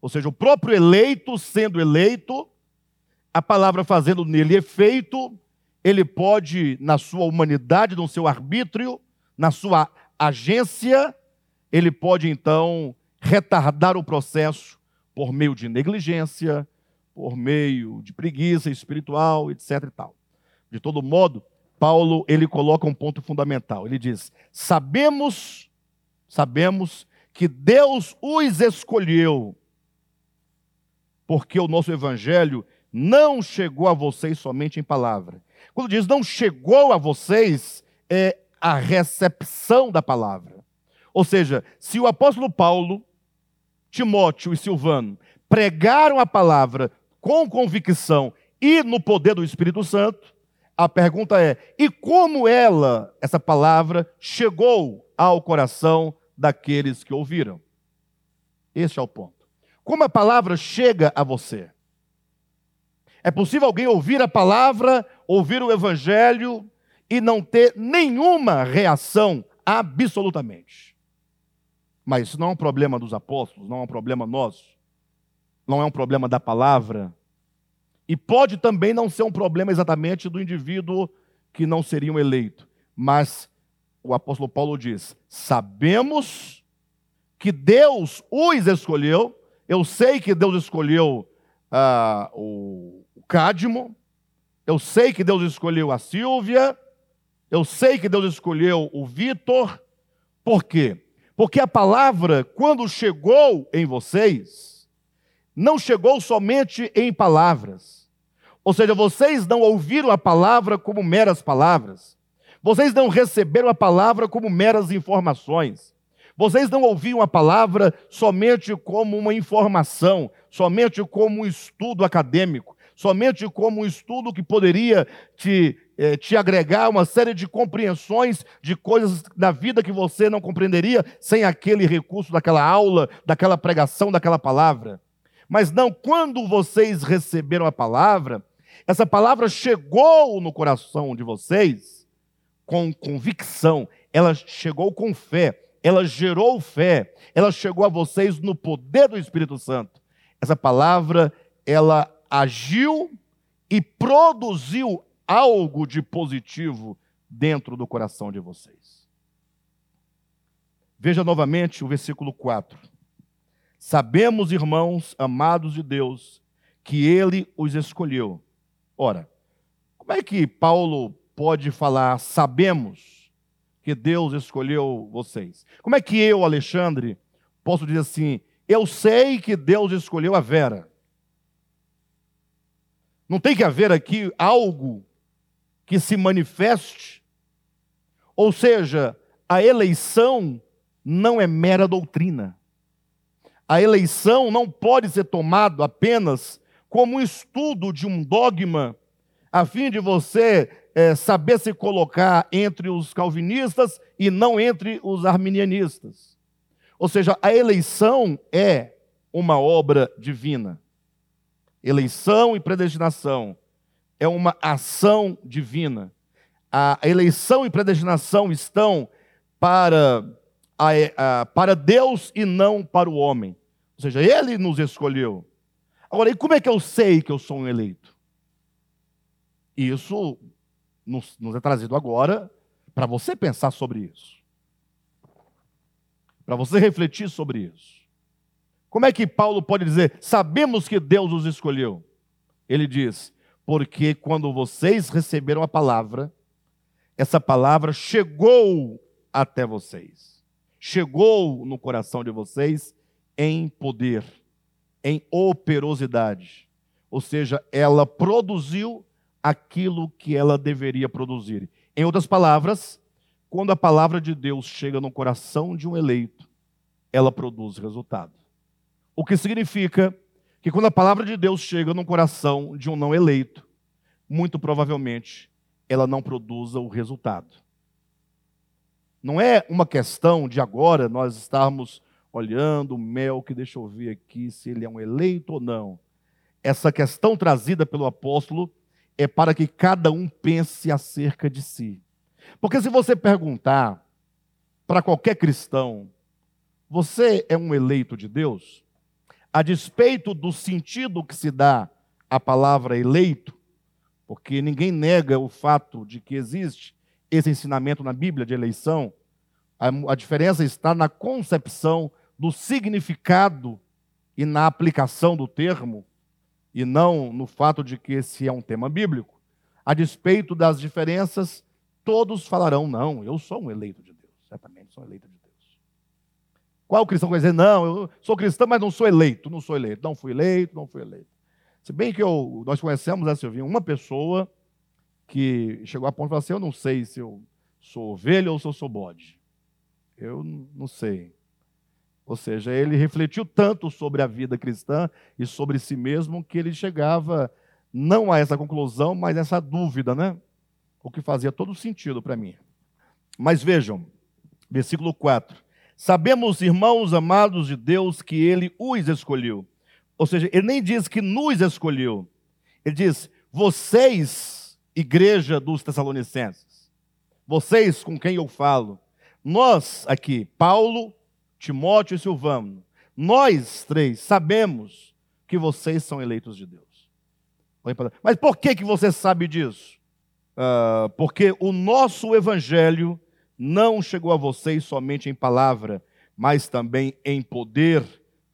Ou seja, o próprio eleito sendo eleito, a palavra fazendo nele efeito, ele pode, na sua humanidade, no seu arbítrio, na sua agência, ele pode então retardar o processo por meio de negligência, por meio de preguiça espiritual, etc e tal. De todo modo, Paulo, ele coloca um ponto fundamental. Ele diz: "Sabemos, sabemos que Deus os escolheu, porque o nosso evangelho não chegou a vocês somente em palavra, quando diz não chegou a vocês, é a recepção da palavra. Ou seja, se o apóstolo Paulo, Timóteo e Silvano pregaram a palavra com convicção e no poder do Espírito Santo, a pergunta é: e como ela, essa palavra, chegou ao coração daqueles que ouviram? Este é o ponto. Como a palavra chega a você? É possível alguém ouvir a palavra, ouvir o evangelho e não ter nenhuma reação, absolutamente. Mas isso não é um problema dos apóstolos, não é um problema nosso, não é um problema da palavra. E pode também não ser um problema exatamente do indivíduo que não seria um eleito. Mas o apóstolo Paulo diz: sabemos que Deus os escolheu. Eu sei que Deus escolheu ah, o Cádimo, eu sei que Deus escolheu a Silvia, eu sei que Deus escolheu o Vitor, por quê? Porque a palavra, quando chegou em vocês, não chegou somente em palavras. Ou seja, vocês não ouviram a palavra como meras palavras. Vocês não receberam a palavra como meras informações. Vocês não ouviam a palavra somente como uma informação, somente como um estudo acadêmico somente como um estudo que poderia te, eh, te agregar uma série de compreensões de coisas da vida que você não compreenderia sem aquele recurso daquela aula, daquela pregação, daquela palavra. Mas não, quando vocês receberam a palavra, essa palavra chegou no coração de vocês com convicção, ela chegou com fé, ela gerou fé, ela chegou a vocês no poder do Espírito Santo. Essa palavra, ela agiu e produziu algo de positivo dentro do coração de vocês. Veja novamente o versículo 4. Sabemos, irmãos amados de Deus, que ele os escolheu. Ora, como é que Paulo pode falar sabemos que Deus escolheu vocês? Como é que eu, Alexandre, posso dizer assim: eu sei que Deus escolheu a Vera? Não tem que haver aqui algo que se manifeste? Ou seja, a eleição não é mera doutrina. A eleição não pode ser tomado apenas como um estudo de um dogma, a fim de você é, saber se colocar entre os calvinistas e não entre os arminianistas. Ou seja, a eleição é uma obra divina. Eleição e predestinação é uma ação divina. A eleição e predestinação estão para, a, a, para Deus e não para o homem. Ou seja, Ele nos escolheu. Agora, e como é que eu sei que eu sou um eleito? Isso nos, nos é trazido agora para você pensar sobre isso. Para você refletir sobre isso. Como é que Paulo pode dizer, sabemos que Deus os escolheu? Ele diz, porque quando vocês receberam a palavra, essa palavra chegou até vocês, chegou no coração de vocês em poder, em operosidade. Ou seja, ela produziu aquilo que ela deveria produzir. Em outras palavras, quando a palavra de Deus chega no coração de um eleito, ela produz resultado. O que significa que quando a palavra de Deus chega no coração de um não eleito, muito provavelmente ela não produza o resultado. Não é uma questão de agora nós estarmos olhando o mel, que deixa eu ver aqui se ele é um eleito ou não. Essa questão trazida pelo apóstolo é para que cada um pense acerca de si. Porque se você perguntar para qualquer cristão, você é um eleito de Deus? A despeito do sentido que se dá à palavra eleito, porque ninguém nega o fato de que existe esse ensinamento na Bíblia de eleição, a, a diferença está na concepção do significado e na aplicação do termo, e não no fato de que esse é um tema bíblico. A despeito das diferenças, todos falarão: não, eu sou um eleito de Deus, certamente sou um eleito de Deus. Qual cristão vai dizer: não, eu sou cristão, mas não sou eleito, não sou eleito, não fui eleito, não fui eleito. Se bem que eu, nós conhecemos, né, Silvinho, uma pessoa que chegou a ponto de falar assim: eu não sei se eu sou ovelha ou se eu sou bode. Eu não sei. Ou seja, ele refletiu tanto sobre a vida cristã e sobre si mesmo que ele chegava não a essa conclusão, mas a essa dúvida, né? O que fazia todo sentido para mim. Mas vejam, versículo 4. Sabemos, irmãos amados de Deus, que ele os escolheu. Ou seja, ele nem diz que nos escolheu. Ele diz: vocês, igreja dos Tessalonicenses, vocês com quem eu falo, nós aqui, Paulo, Timóteo e Silvano, nós três sabemos que vocês são eleitos de Deus. Mas por que, que você sabe disso? Uh, porque o nosso evangelho não chegou a vocês somente em palavra, mas também em poder,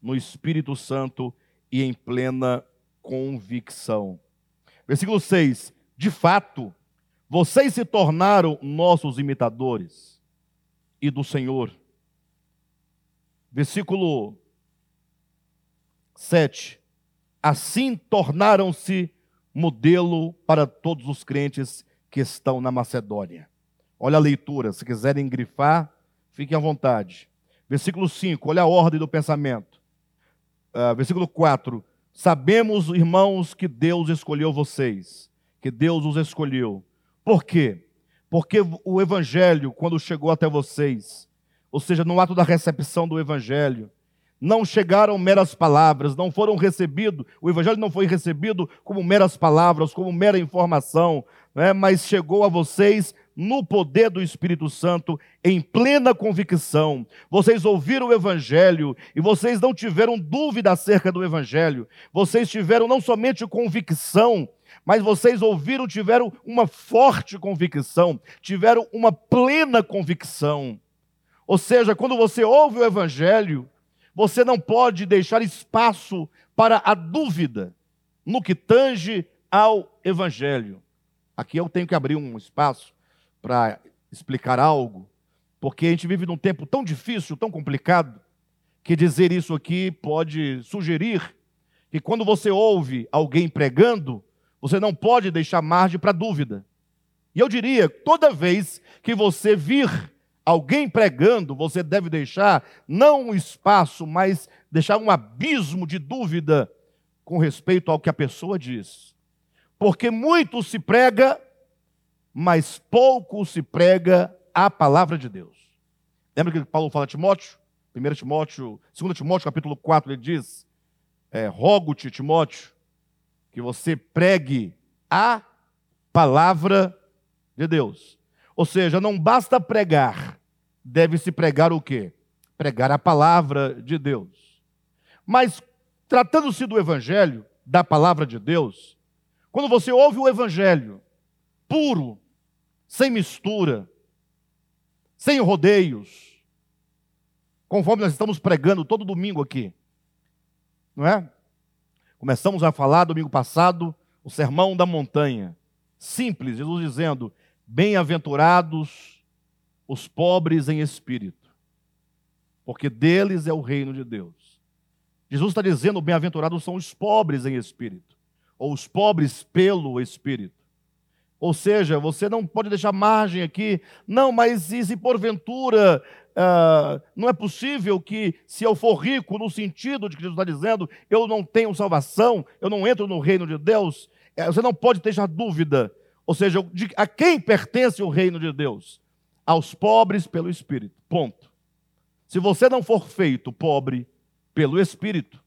no Espírito Santo e em plena convicção. Versículo 6: De fato, vocês se tornaram nossos imitadores e do Senhor Versículo 7. Assim tornaram-se modelo para todos os crentes que estão na Macedônia. Olha a leitura, se quiserem grifar, fiquem à vontade. Versículo 5, olha a ordem do pensamento. Uh, versículo 4: Sabemos, irmãos, que Deus escolheu vocês, que Deus os escolheu. Por quê? Porque o evangelho, quando chegou até vocês, ou seja, no ato da recepção do Evangelho. Não chegaram meras palavras, não foram recebidos, o Evangelho não foi recebido como meras palavras, como mera informação, né? mas chegou a vocês no poder do Espírito Santo, em plena convicção. Vocês ouviram o Evangelho e vocês não tiveram dúvida acerca do Evangelho, vocês tiveram não somente convicção, mas vocês ouviram, tiveram uma forte convicção, tiveram uma plena convicção. Ou seja, quando você ouve o Evangelho, você não pode deixar espaço para a dúvida no que tange ao Evangelho. Aqui eu tenho que abrir um espaço para explicar algo, porque a gente vive num tempo tão difícil, tão complicado, que dizer isso aqui pode sugerir que quando você ouve alguém pregando, você não pode deixar margem para dúvida. E eu diria, toda vez que você vir alguém pregando, você deve deixar não um espaço, mas deixar um abismo de dúvida com respeito ao que a pessoa diz. Porque muito se prega, mas pouco se prega a palavra de Deus. Lembra que Paulo fala a Timóteo? 1 Timóteo, 2 Timóteo, capítulo 4, ele diz: é, Rogo-te, Timóteo, que você pregue a palavra de Deus. Ou seja, não basta pregar, deve-se pregar o quê? Pregar a palavra de Deus. Mas, tratando-se do Evangelho, da palavra de Deus, quando você ouve o Evangelho puro, sem mistura, sem rodeios, conforme nós estamos pregando todo domingo aqui, não é? Começamos a falar domingo passado o sermão da montanha. Simples, Jesus dizendo: Bem-aventurados os pobres em espírito, porque deles é o reino de Deus. Jesus está dizendo: bem-aventurados são os pobres em espírito, ou os pobres pelo espírito. Ou seja, você não pode deixar margem aqui, não, mas e se porventura uh, não é possível que, se eu for rico, no sentido de que Jesus está dizendo, eu não tenho salvação, eu não entro no reino de Deus, eh, você não pode deixar dúvida. Ou seja, de, a quem pertence o reino de Deus? Aos pobres pelo Espírito. Ponto. Se você não for feito pobre pelo Espírito,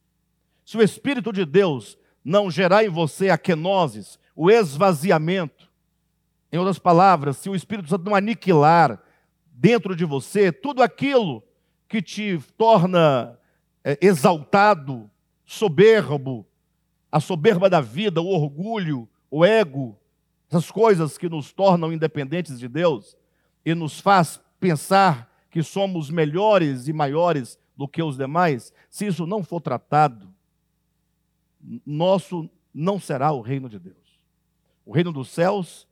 se o Espírito de Deus não gerar em você a quenoses, o esvaziamento, em outras palavras, se o Espírito Santo não aniquilar dentro de você tudo aquilo que te torna é, exaltado, soberbo, a soberba da vida, o orgulho, o ego, essas coisas que nos tornam independentes de Deus e nos faz pensar que somos melhores e maiores do que os demais, se isso não for tratado, nosso não será o reino de Deus. O reino dos céus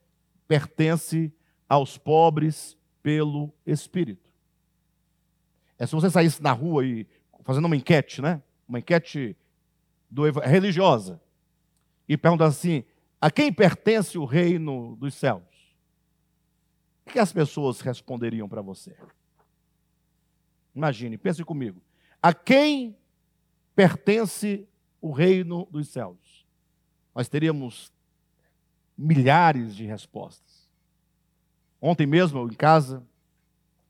pertence aos pobres pelo Espírito. É se você saísse na rua e fazendo uma enquete, né? Uma enquete do, religiosa e perguntasse assim: a quem pertence o reino dos céus? O que as pessoas responderiam para você? Imagine, pense comigo. A quem pertence o reino dos céus? Nós teríamos milhares de respostas. Ontem mesmo, em casa,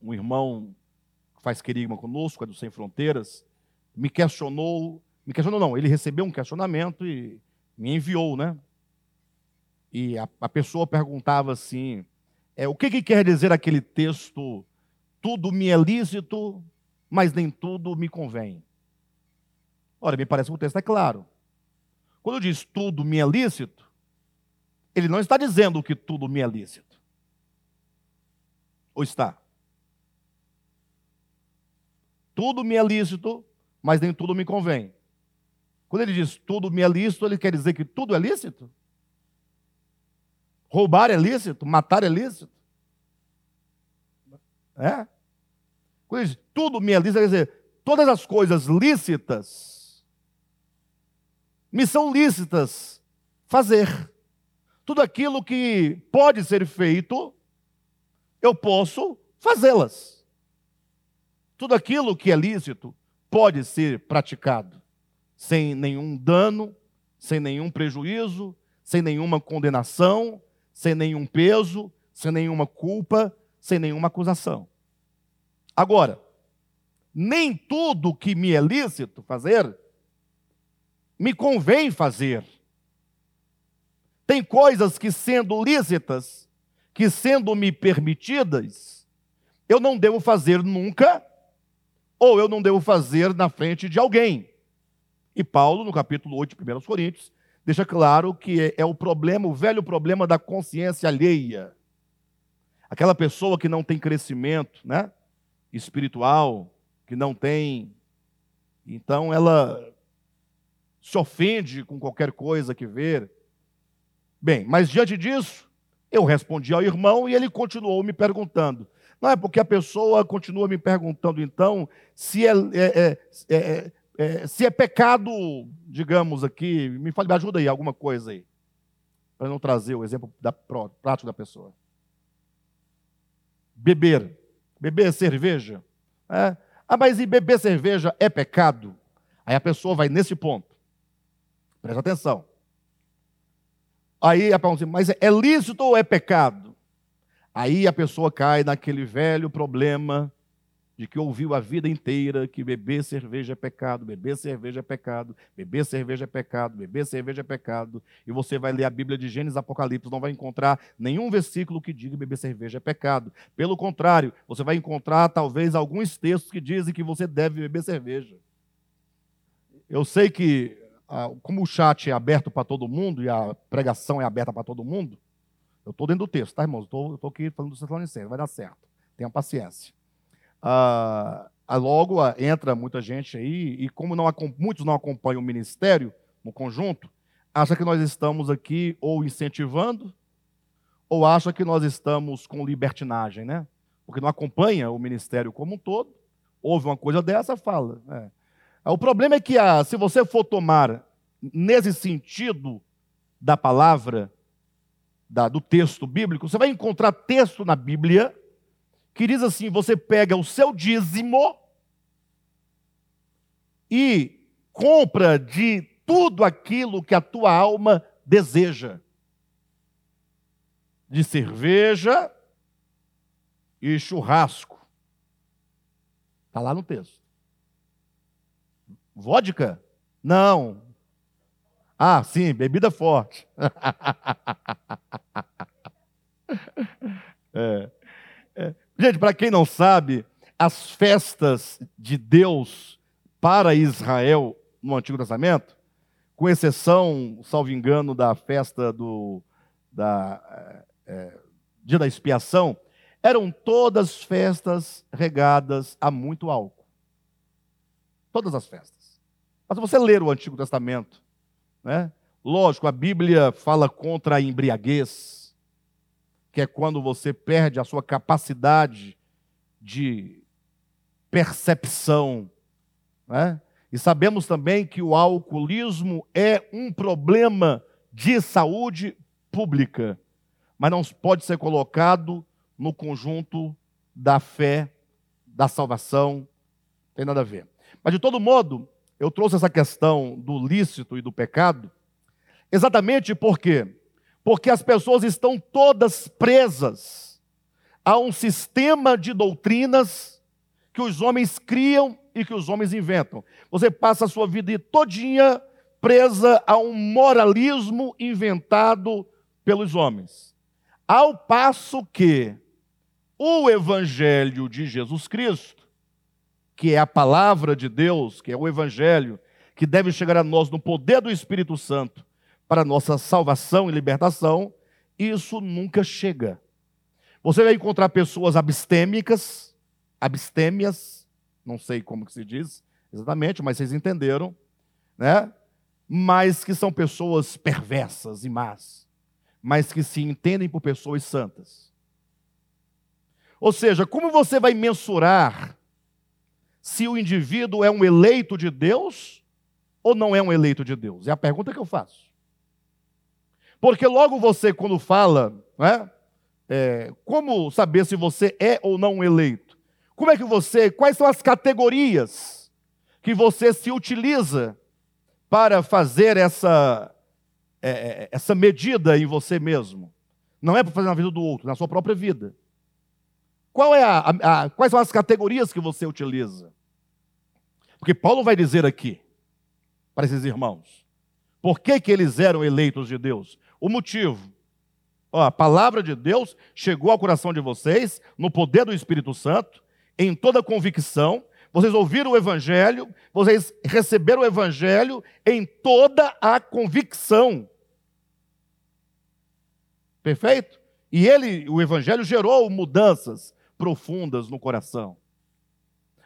um irmão que faz querigma conosco, é do Sem Fronteiras, me questionou, me questionou não, ele recebeu um questionamento e me enviou, né? E a, a pessoa perguntava assim, é, o que, que quer dizer aquele texto, tudo me é lícito, mas nem tudo me convém? Ora, me parece que o texto é claro. Quando diz tudo me é lícito, ele não está dizendo que tudo me é lícito. Ou está? Tudo me é lícito, mas nem tudo me convém. Quando ele diz tudo me é lícito, ele quer dizer que tudo é lícito? Roubar é lícito? Matar é lícito? É? Quando ele diz tudo me é lícito, quer dizer, todas as coisas lícitas me são lícitas fazer. Tudo aquilo que pode ser feito eu posso fazê-las. Tudo aquilo que é lícito pode ser praticado sem nenhum dano, sem nenhum prejuízo, sem nenhuma condenação, sem nenhum peso, sem nenhuma culpa, sem nenhuma acusação. Agora, nem tudo que me é lícito fazer me convém fazer. Tem coisas que, sendo lícitas, que, sendo-me permitidas, eu não devo fazer nunca, ou eu não devo fazer na frente de alguém. E Paulo, no capítulo 8 de 1 Coríntios, deixa claro que é, é o problema, o velho problema da consciência alheia. Aquela pessoa que não tem crescimento né, espiritual, que não tem. Então ela se ofende com qualquer coisa que ver. Bem, mas diante disso, eu respondi ao irmão e ele continuou me perguntando: Não é porque a pessoa continua me perguntando, então, se é, é, é, é se é pecado, digamos aqui, me, me ajuda aí, alguma coisa aí, para não trazer o exemplo da, prático da pessoa. Beber. Beber cerveja. É. Ah, mas e beber cerveja é pecado? Aí a pessoa vai nesse ponto. Presta atenção. Aí a pergunta assim, mas é lícito ou é pecado? Aí a pessoa cai naquele velho problema de que ouviu a vida inteira que beber cerveja é pecado, beber cerveja é pecado, beber cerveja é pecado, beber cerveja é pecado, e você vai ler a Bíblia de Gênesis Apocalipse, não vai encontrar nenhum versículo que diga que beber cerveja é pecado. Pelo contrário, você vai encontrar talvez alguns textos que dizem que você deve beber cerveja. Eu sei que, ah, como o chat é aberto para todo mundo e a pregação é aberta para todo mundo, eu estou dentro do texto, tá, irmãos? Estou aqui falando do Tessalonicenses, vai dar certo. Tenha paciência ah, logo ah, entra muita gente aí, e como não, muitos não acompanham o ministério no conjunto, acha que nós estamos aqui ou incentivando, ou acha que nós estamos com libertinagem, né? Porque não acompanha o ministério como um todo, ouve uma coisa dessa, fala. É. O problema é que, ah, se você for tomar nesse sentido da palavra, da, do texto bíblico, você vai encontrar texto na Bíblia que diz assim: você pega o seu dízimo e compra de tudo aquilo que a tua alma deseja. De cerveja e churrasco. Está lá no texto. Vodka? Não. Ah, sim, bebida forte. é. É. Gente, para quem não sabe, as festas de Deus para Israel no Antigo Testamento, com exceção, salvo engano, da festa do da, é, é, dia da expiação, eram todas festas regadas a muito álcool. Todas as festas. Mas se você ler o Antigo Testamento, né? lógico, a Bíblia fala contra a embriaguez, que é quando você perde a sua capacidade de percepção. Né? E sabemos também que o alcoolismo é um problema de saúde pública, mas não pode ser colocado no conjunto da fé, da salvação, tem nada a ver. Mas de todo modo, eu trouxe essa questão do lícito e do pecado, exatamente porque porque as pessoas estão todas presas a um sistema de doutrinas que os homens criam e que os homens inventam. Você passa a sua vida todinha presa a um moralismo inventado pelos homens. Ao passo que o evangelho de Jesus Cristo, que é a palavra de Deus, que é o evangelho que deve chegar a nós no poder do Espírito Santo, para nossa salvação e libertação, isso nunca chega. Você vai encontrar pessoas abstêmicas, abstêmias, não sei como que se diz exatamente, mas vocês entenderam, né? Mas que são pessoas perversas e más, mas que se entendem por pessoas santas. Ou seja, como você vai mensurar se o indivíduo é um eleito de Deus ou não é um eleito de Deus? É a pergunta que eu faço. Porque logo você, quando fala, né, é, como saber se você é ou não eleito? Como é que você, quais são as categorias que você se utiliza para fazer essa, é, é essa medida em você mesmo? Não é para fazer na vida do outro, na sua própria vida. Qual é a, a, a, quais são as categorias que você utiliza? Porque Paulo vai dizer aqui, para esses irmãos, por que, que eles eram eleitos de Deus? O motivo. Ó, a palavra de Deus chegou ao coração de vocês, no poder do Espírito Santo, em toda convicção. Vocês ouviram o Evangelho, vocês receberam o Evangelho em toda a convicção. Perfeito? E ele, o Evangelho gerou mudanças profundas no coração.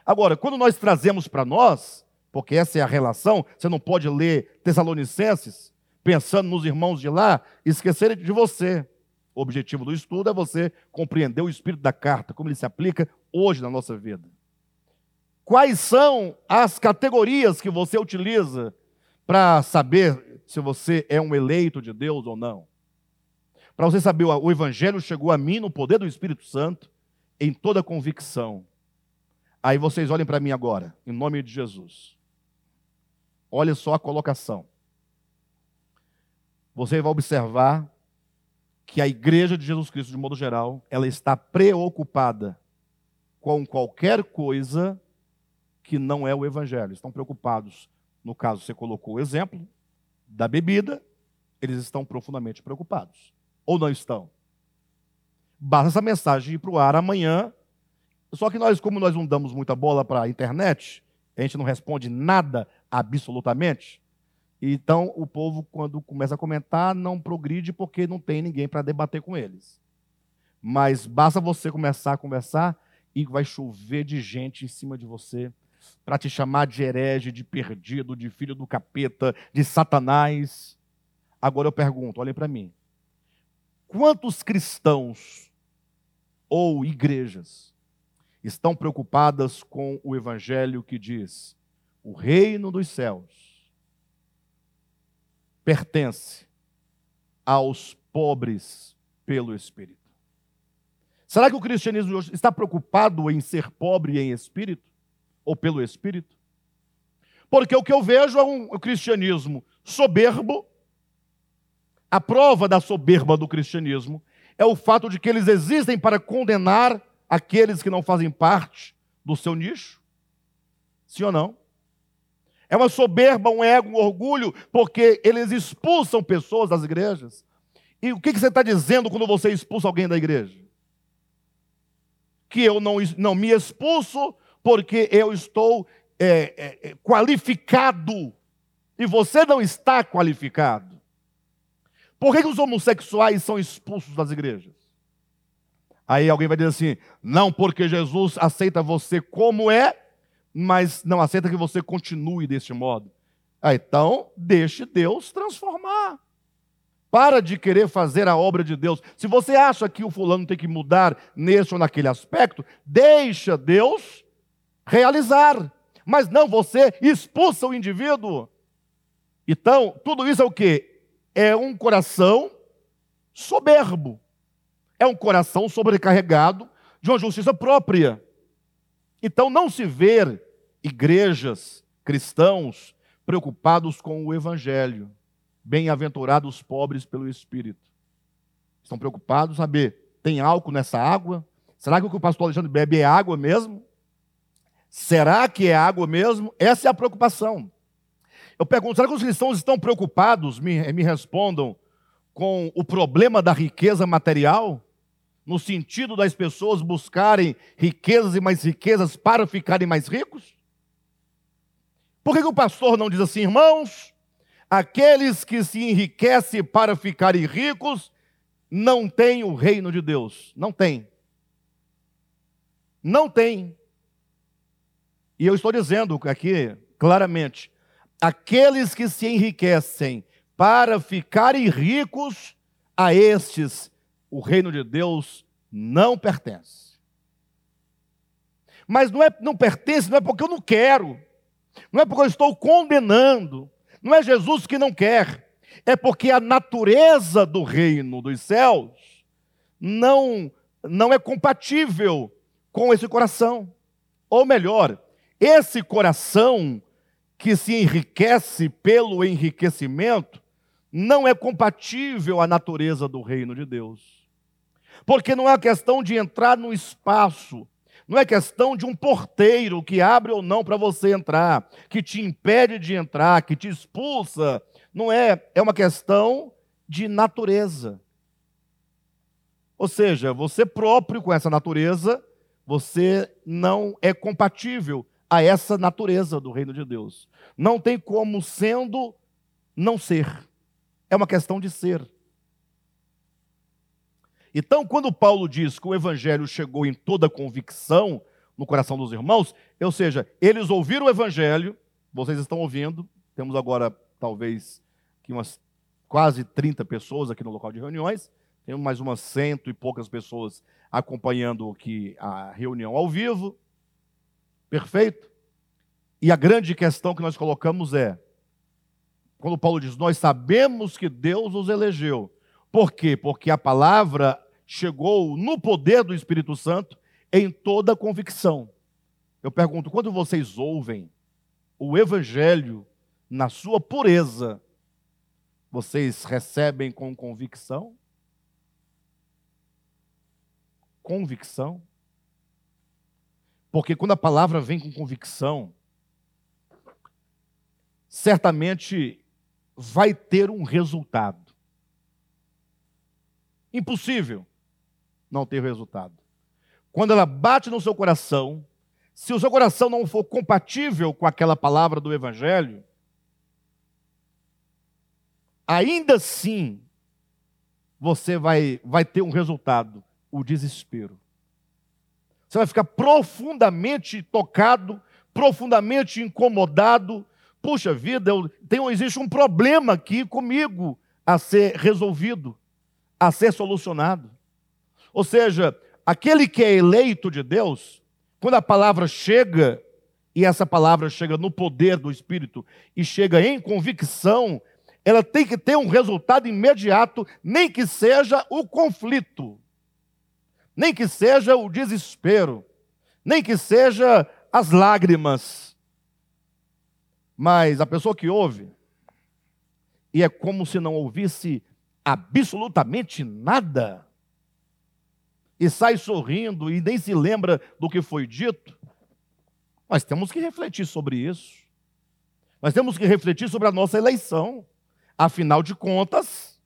Agora, quando nós trazemos para nós, porque essa é a relação, você não pode ler Tessalonicenses pensando nos irmãos de lá, esquecerem de você. O objetivo do estudo é você compreender o espírito da carta, como ele se aplica hoje na nossa vida. Quais são as categorias que você utiliza para saber se você é um eleito de Deus ou não? Para você saber, o Evangelho chegou a mim no poder do Espírito Santo, em toda convicção. Aí vocês olhem para mim agora, em nome de Jesus. Olha só a colocação. Você vai observar que a igreja de Jesus Cristo, de modo geral, ela está preocupada com qualquer coisa que não é o evangelho. Estão preocupados. No caso, você colocou o exemplo da bebida, eles estão profundamente preocupados. Ou não estão? Basta essa mensagem ir para o ar amanhã. Só que nós, como nós não damos muita bola para a internet, a gente não responde nada absolutamente. Então, o povo, quando começa a comentar, não progride porque não tem ninguém para debater com eles. Mas basta você começar a conversar e vai chover de gente em cima de você para te chamar de herege, de perdido, de filho do capeta, de Satanás. Agora eu pergunto, olhem para mim. Quantos cristãos ou igrejas estão preocupadas com o evangelho que diz: o reino dos céus pertence aos pobres pelo Espírito. Será que o cristianismo hoje está preocupado em ser pobre em espírito? Ou pelo Espírito? Porque o que eu vejo é um, cristianismo soberbo. A prova da soberba do cristianismo é o fato de que eles existem para condenar aqueles que não fazem parte do seu nicho. Sim ou não? É uma soberba, um ego, um orgulho, porque eles expulsam pessoas das igrejas. E o que você está dizendo quando você expulsa alguém da igreja? Que eu não, não me expulso porque eu estou é, é, é, qualificado e você não está qualificado. Por que, que os homossexuais são expulsos das igrejas? Aí alguém vai dizer assim: não, porque Jesus aceita você como é mas não aceita que você continue deste modo. Ah, então, deixe Deus transformar. Para de querer fazer a obra de Deus. Se você acha que o fulano tem que mudar nesse ou naquele aspecto, deixa Deus realizar. Mas não, você expulsa o indivíduo. Então, tudo isso é o que? É um coração soberbo. É um coração sobrecarregado de uma justiça própria. Então não se vê igrejas, cristãos, preocupados com o evangelho. Bem-aventurados os pobres pelo Espírito. Estão preocupados, saber, tem álcool nessa água? Será que o que o pastor Alexandre bebe é água mesmo? Será que é água mesmo? Essa é a preocupação. Eu pergunto, será que os cristãos estão preocupados, me, me respondam, com o problema da riqueza material? No sentido das pessoas buscarem riquezas e mais riquezas para ficarem mais ricos? Por que, o pastor não diz assim, irmãos? Aqueles que se enriquecem para ficarem ricos não têm o reino de Deus. Não tem. Não tem. E eu estou dizendo aqui claramente: aqueles que se enriquecem para ficarem ricos, a estes o reino de Deus não pertence. Mas não, é, não pertence, não é porque eu não quero, não é porque eu estou condenando, não é Jesus que não quer, é porque a natureza do reino dos céus não, não é compatível com esse coração. Ou melhor, esse coração que se enriquece pelo enriquecimento não é compatível à natureza do reino de Deus. Porque não é questão de entrar no espaço, não é questão de um porteiro que abre ou não para você entrar, que te impede de entrar, que te expulsa. Não é, é uma questão de natureza. Ou seja, você próprio com essa natureza, você não é compatível a essa natureza do reino de Deus. Não tem como sendo não ser. É uma questão de ser. Então, quando Paulo diz que o evangelho chegou em toda convicção no coração dos irmãos, ou seja, eles ouviram o evangelho, vocês estão ouvindo, temos agora talvez aqui umas quase 30 pessoas aqui no local de reuniões, Temos mais umas cento e poucas pessoas acompanhando aqui a reunião ao vivo. Perfeito? E a grande questão que nós colocamos é: quando Paulo diz, nós sabemos que Deus os elegeu. Por quê? Porque a palavra chegou no poder do Espírito Santo em toda convicção. Eu pergunto, quando vocês ouvem o Evangelho na sua pureza, vocês recebem com convicção? Convicção? Porque quando a palavra vem com convicção, certamente vai ter um resultado. Impossível não ter resultado. Quando ela bate no seu coração, se o seu coração não for compatível com aquela palavra do Evangelho, ainda assim você vai, vai ter um resultado: o desespero. Você vai ficar profundamente tocado, profundamente incomodado. Puxa vida, eu, tem, existe um problema aqui comigo a ser resolvido, a ser solucionado. Ou seja, aquele que é eleito de Deus, quando a palavra chega, e essa palavra chega no poder do Espírito e chega em convicção, ela tem que ter um resultado imediato, nem que seja o conflito, nem que seja o desespero, nem que seja as lágrimas. Mas a pessoa que ouve, e é como se não ouvisse absolutamente nada, e sai sorrindo e nem se lembra do que foi dito, nós temos que refletir sobre isso. Nós temos que refletir sobre a nossa eleição. Afinal de contas,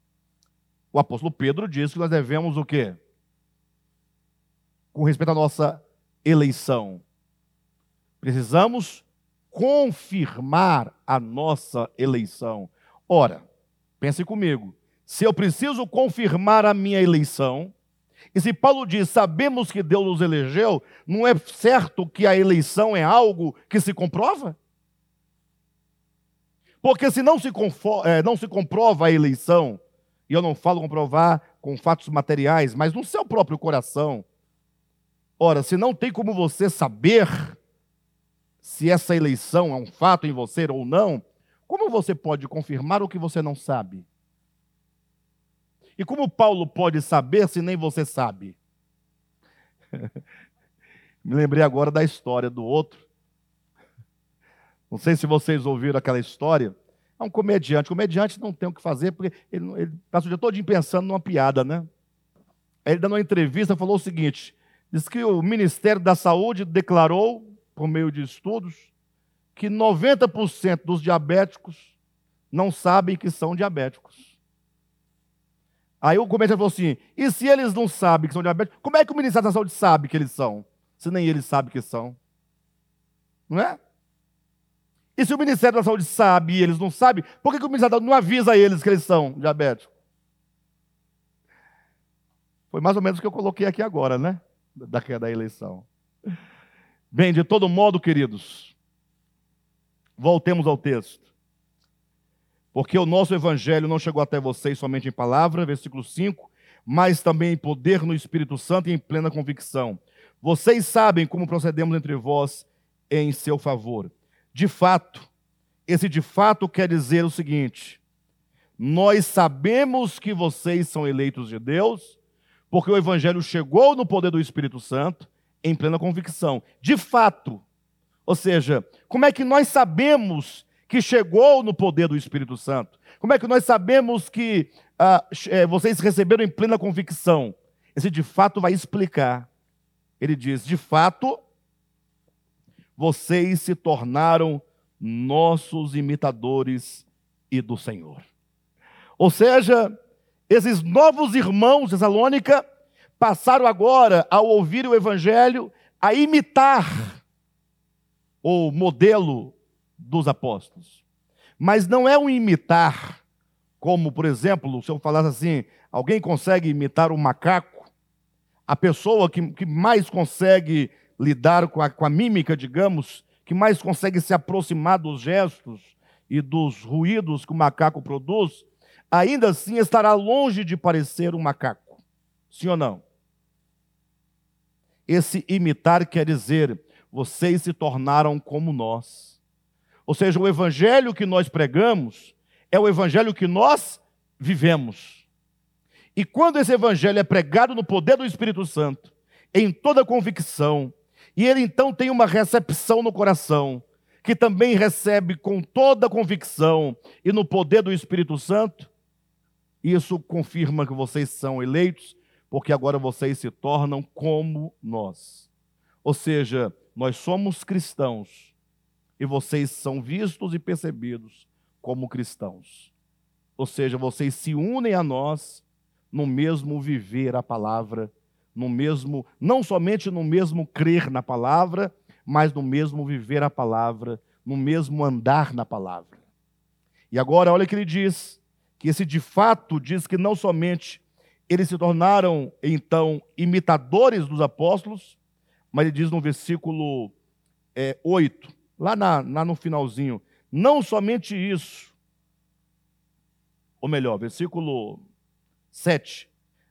o apóstolo Pedro diz que nós devemos o quê? Com respeito à nossa eleição, precisamos confirmar a nossa eleição. Ora, pense comigo, se eu preciso confirmar a minha eleição, e se Paulo diz, sabemos que Deus nos elegeu, não é certo que a eleição é algo que se comprova? Porque se não se, é, não se comprova a eleição, e eu não falo comprovar com fatos materiais, mas no seu próprio coração, ora, se não tem como você saber se essa eleição é um fato em você ou não, como você pode confirmar o que você não sabe? E como Paulo pode saber se nem você sabe? Me lembrei agora da história do outro não sei se vocês ouviram aquela história. É um comediante. Comediante não tem o que fazer, porque ele, ele passa o dia todo pensando numa piada, né? Ele dando uma entrevista falou o seguinte: diz que o Ministério da Saúde declarou, por meio de estudos, que 90% dos diabéticos não sabem que são diabéticos. Aí o comediante falou assim: e se eles não sabem que são diabéticos, como é que o Ministério da Saúde sabe que eles são? Se nem eles sabem que são. Não é? E se o Ministério da Saúde sabe e eles não sabem, por que, que o Ministério da Saúde não avisa eles que eles são diabéticos? Foi mais ou menos o que eu coloquei aqui agora, né? Da, da eleição. Bem, de todo modo, queridos, voltemos ao texto. Porque o nosso evangelho não chegou até vocês somente em palavra, versículo 5, mas também em poder no Espírito Santo e em plena convicção. Vocês sabem como procedemos entre vós em seu favor de fato. Esse de fato quer dizer o seguinte: nós sabemos que vocês são eleitos de Deus, porque o Evangelho chegou no poder do Espírito Santo, em plena convicção. De fato. Ou seja, como é que nós sabemos que chegou no poder do Espírito Santo? Como é que nós sabemos que ah, é, vocês receberam em plena convicção? Esse de fato vai explicar. Ele diz: de fato, vocês se tornaram nossos imitadores e do Senhor. Ou seja, esses novos irmãos de Salônica passaram agora, ao ouvir o Evangelho, a imitar o modelo dos apóstolos. Mas não é um imitar, como, por exemplo, se eu falasse assim, alguém consegue imitar um macaco? A pessoa que, que mais consegue lidar com a, com a mímica, digamos, que mais consegue se aproximar dos gestos e dos ruídos que o macaco produz, ainda assim estará longe de parecer um macaco. Sim ou não? Esse imitar quer dizer, vocês se tornaram como nós. Ou seja, o evangelho que nós pregamos é o evangelho que nós vivemos. E quando esse evangelho é pregado no poder do Espírito Santo, em toda convicção, e ele então tem uma recepção no coração, que também recebe com toda convicção e no poder do Espírito Santo, isso confirma que vocês são eleitos, porque agora vocês se tornam como nós. Ou seja, nós somos cristãos e vocês são vistos e percebidos como cristãos. Ou seja, vocês se unem a nós no mesmo viver a palavra, no mesmo, não somente no mesmo crer na palavra, mas no mesmo viver a palavra, no mesmo andar na palavra. E agora, olha que ele diz: que esse de fato diz que não somente eles se tornaram, então, imitadores dos apóstolos, mas ele diz no versículo é, 8, lá, na, lá no finalzinho, não somente isso, ou melhor, versículo 7,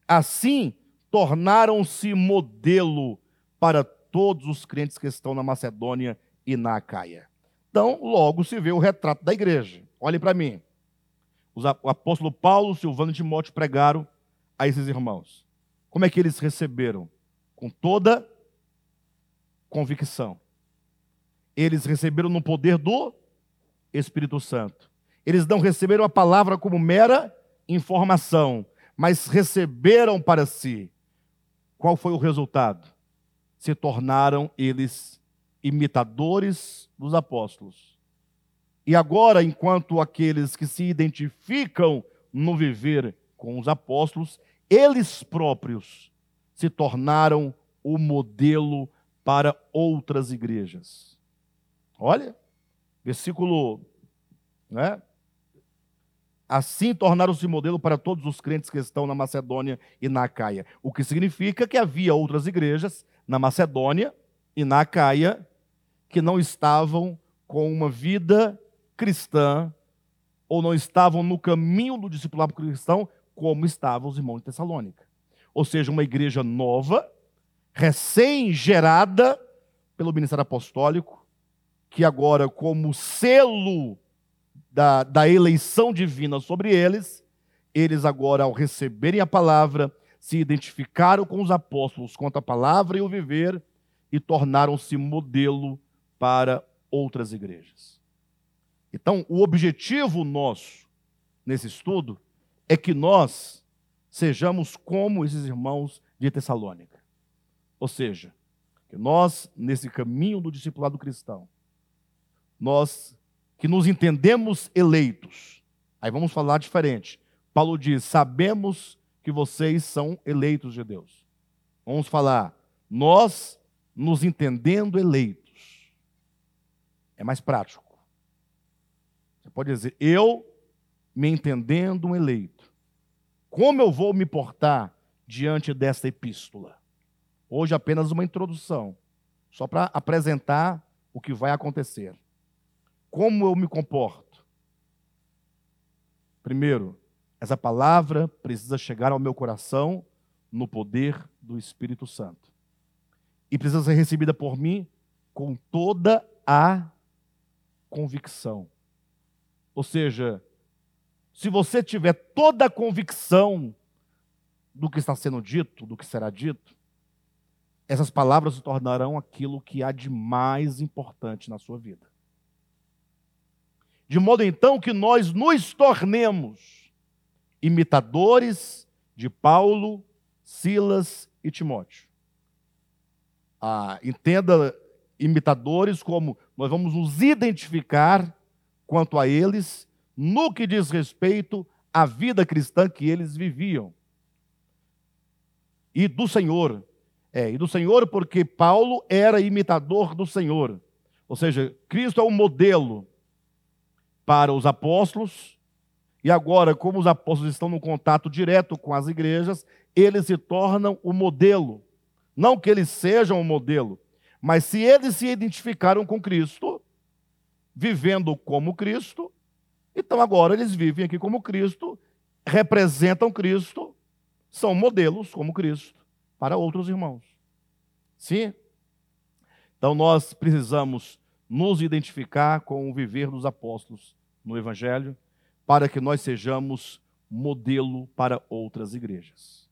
assim tornaram-se modelo para todos os crentes que estão na Macedônia e na Acaia. Então, logo se vê o retrato da igreja. Olhem para mim. O apóstolo Paulo, Silvano e Timóteo pregaram a esses irmãos. Como é que eles receberam? Com toda convicção. Eles receberam no poder do Espírito Santo. Eles não receberam a palavra como mera informação, mas receberam para si. Qual foi o resultado? Se tornaram eles imitadores dos apóstolos. E agora, enquanto aqueles que se identificam no viver com os apóstolos, eles próprios se tornaram o modelo para outras igrejas. Olha, versículo, né? Assim tornaram-se modelo para todos os crentes que estão na Macedônia e na Acaia. O que significa que havia outras igrejas na Macedônia e na Acaia que não estavam com uma vida cristã ou não estavam no caminho do discipulado cristão como estavam os irmãos de Tessalônica. Ou seja, uma igreja nova, recém-gerada pelo ministério apostólico, que agora, como selo da, da eleição divina sobre eles, eles agora, ao receberem a palavra, se identificaram com os apóstolos quanto à palavra e o viver e tornaram-se modelo para outras igrejas. Então, o objetivo nosso nesse estudo é que nós sejamos como esses irmãos de Tessalônica. Ou seja, que nós, nesse caminho do discipulado cristão, nós que nos entendemos eleitos. Aí vamos falar diferente. Paulo diz: sabemos que vocês são eleitos de Deus. Vamos falar, nós nos entendendo eleitos. É mais prático. Você pode dizer, eu me entendendo um eleito. Como eu vou me portar diante desta epístola? Hoje apenas uma introdução, só para apresentar o que vai acontecer. Como eu me comporto? Primeiro, essa palavra precisa chegar ao meu coração no poder do Espírito Santo. E precisa ser recebida por mim com toda a convicção. Ou seja, se você tiver toda a convicção do que está sendo dito, do que será dito, essas palavras se tornarão aquilo que há de mais importante na sua vida. De modo então que nós nos tornemos imitadores de Paulo, Silas e Timóteo. Ah, entenda imitadores como nós vamos nos identificar quanto a eles no que diz respeito à vida cristã que eles viviam. E do Senhor. É, e do Senhor porque Paulo era imitador do Senhor. Ou seja, Cristo é o modelo para os apóstolos, e agora, como os apóstolos estão no contato direto com as igrejas, eles se tornam o modelo. Não que eles sejam o modelo, mas se eles se identificaram com Cristo, vivendo como Cristo, então agora eles vivem aqui como Cristo, representam Cristo, são modelos, como Cristo, para outros irmãos. Sim? Então nós precisamos nos identificar com o viver dos apóstolos no Evangelho, para que nós sejamos modelo para outras igrejas.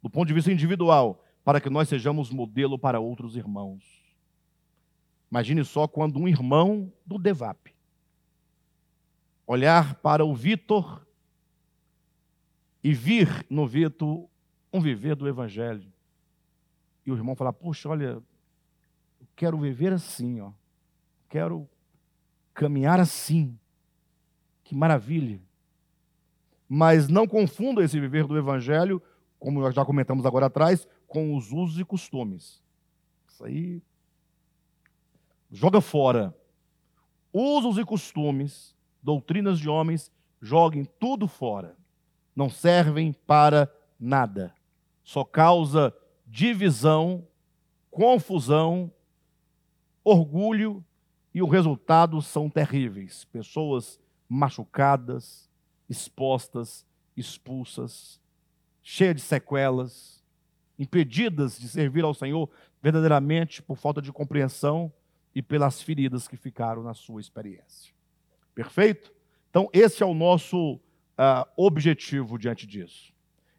Do ponto de vista individual, para que nós sejamos modelo para outros irmãos. Imagine só quando um irmão do Devap olhar para o Vitor e vir no Vitor um viver do Evangelho. E o irmão falar: Puxa, olha, quero viver assim, ó. Quero caminhar assim. Que maravilha. Mas não confunda esse viver do Evangelho, como nós já comentamos agora atrás, com os usos e costumes. Isso aí. Joga fora. Usos e costumes, doutrinas de homens, joguem tudo fora. Não servem para nada. Só causa divisão, confusão, orgulho e o resultado são terríveis. Pessoas machucadas, expostas, expulsas, cheias de sequelas, impedidas de servir ao Senhor verdadeiramente por falta de compreensão e pelas feridas que ficaram na sua experiência. Perfeito? Então, esse é o nosso uh, objetivo diante disso.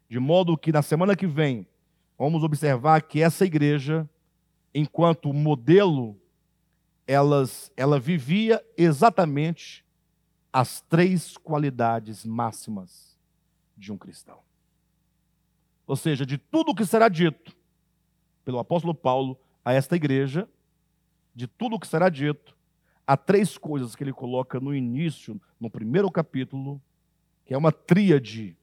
De modo que na semana que vem, vamos observar que essa igreja, enquanto modelo, elas, ela vivia exatamente as três qualidades máximas de um cristão. Ou seja, de tudo o que será dito pelo apóstolo Paulo a esta igreja, de tudo o que será dito, há três coisas que ele coloca no início, no primeiro capítulo, que é uma tríade,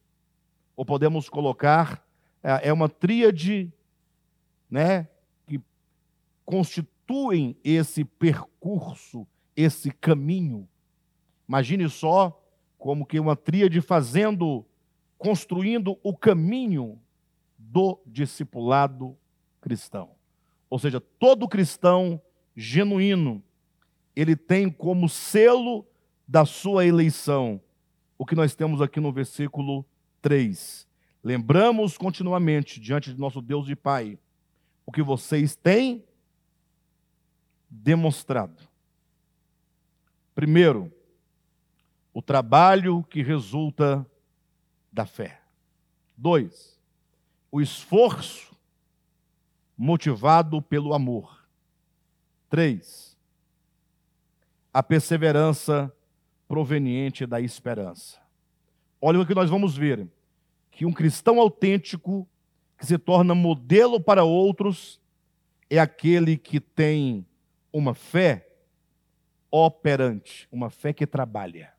ou podemos colocar, é, é uma tríade, né, que constituem esse percurso, esse caminho. Imagine só como que uma tríade fazendo, construindo o caminho do discipulado cristão. Ou seja, todo cristão genuíno, ele tem como selo da sua eleição o que nós temos aqui no versículo 3. Lembramos continuamente diante de nosso Deus e Pai o que vocês têm demonstrado. Primeiro, o trabalho que resulta da fé. Dois, o esforço motivado pelo amor. Três, a perseverança proveniente da esperança. Olha o que nós vamos ver: que um cristão autêntico, que se torna modelo para outros, é aquele que tem uma fé operante, uma fé que trabalha.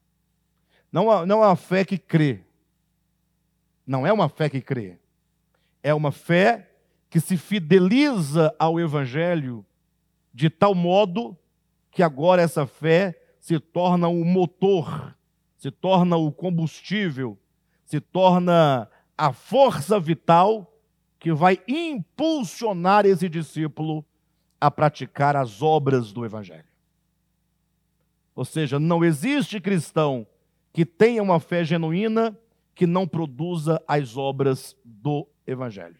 Não, não é uma fé que crê. Não é uma fé que crê. É uma fé que se fideliza ao Evangelho de tal modo que agora essa fé se torna o motor, se torna o combustível, se torna a força vital que vai impulsionar esse discípulo a praticar as obras do Evangelho. Ou seja, não existe cristão que tenha uma fé genuína que não produza as obras do Evangelho.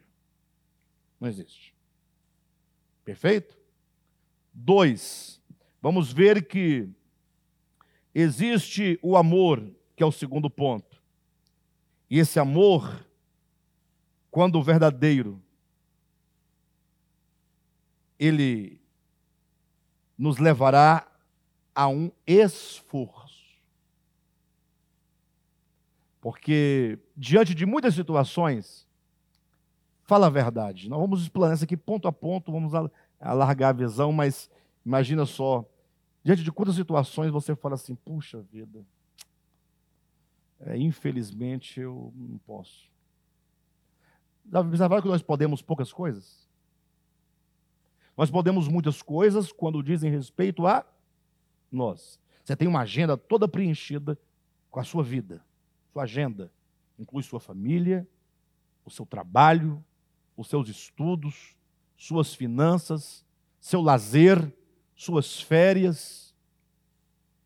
Não existe. Perfeito? Dois, vamos ver que existe o amor, que é o segundo ponto. E esse amor, quando verdadeiro, ele nos levará a um esforço. Porque diante de muitas situações, fala a verdade. Nós vamos explanar isso aqui ponto a ponto, vamos alargar a visão, mas imagina só, diante de quantas situações você fala assim, puxa vida, é, infelizmente eu não posso. Já observaram que nós podemos poucas coisas? Nós podemos muitas coisas quando dizem respeito a nós. Você tem uma agenda toda preenchida com a sua vida. Sua agenda inclui sua família, o seu trabalho, os seus estudos, suas finanças, seu lazer, suas férias.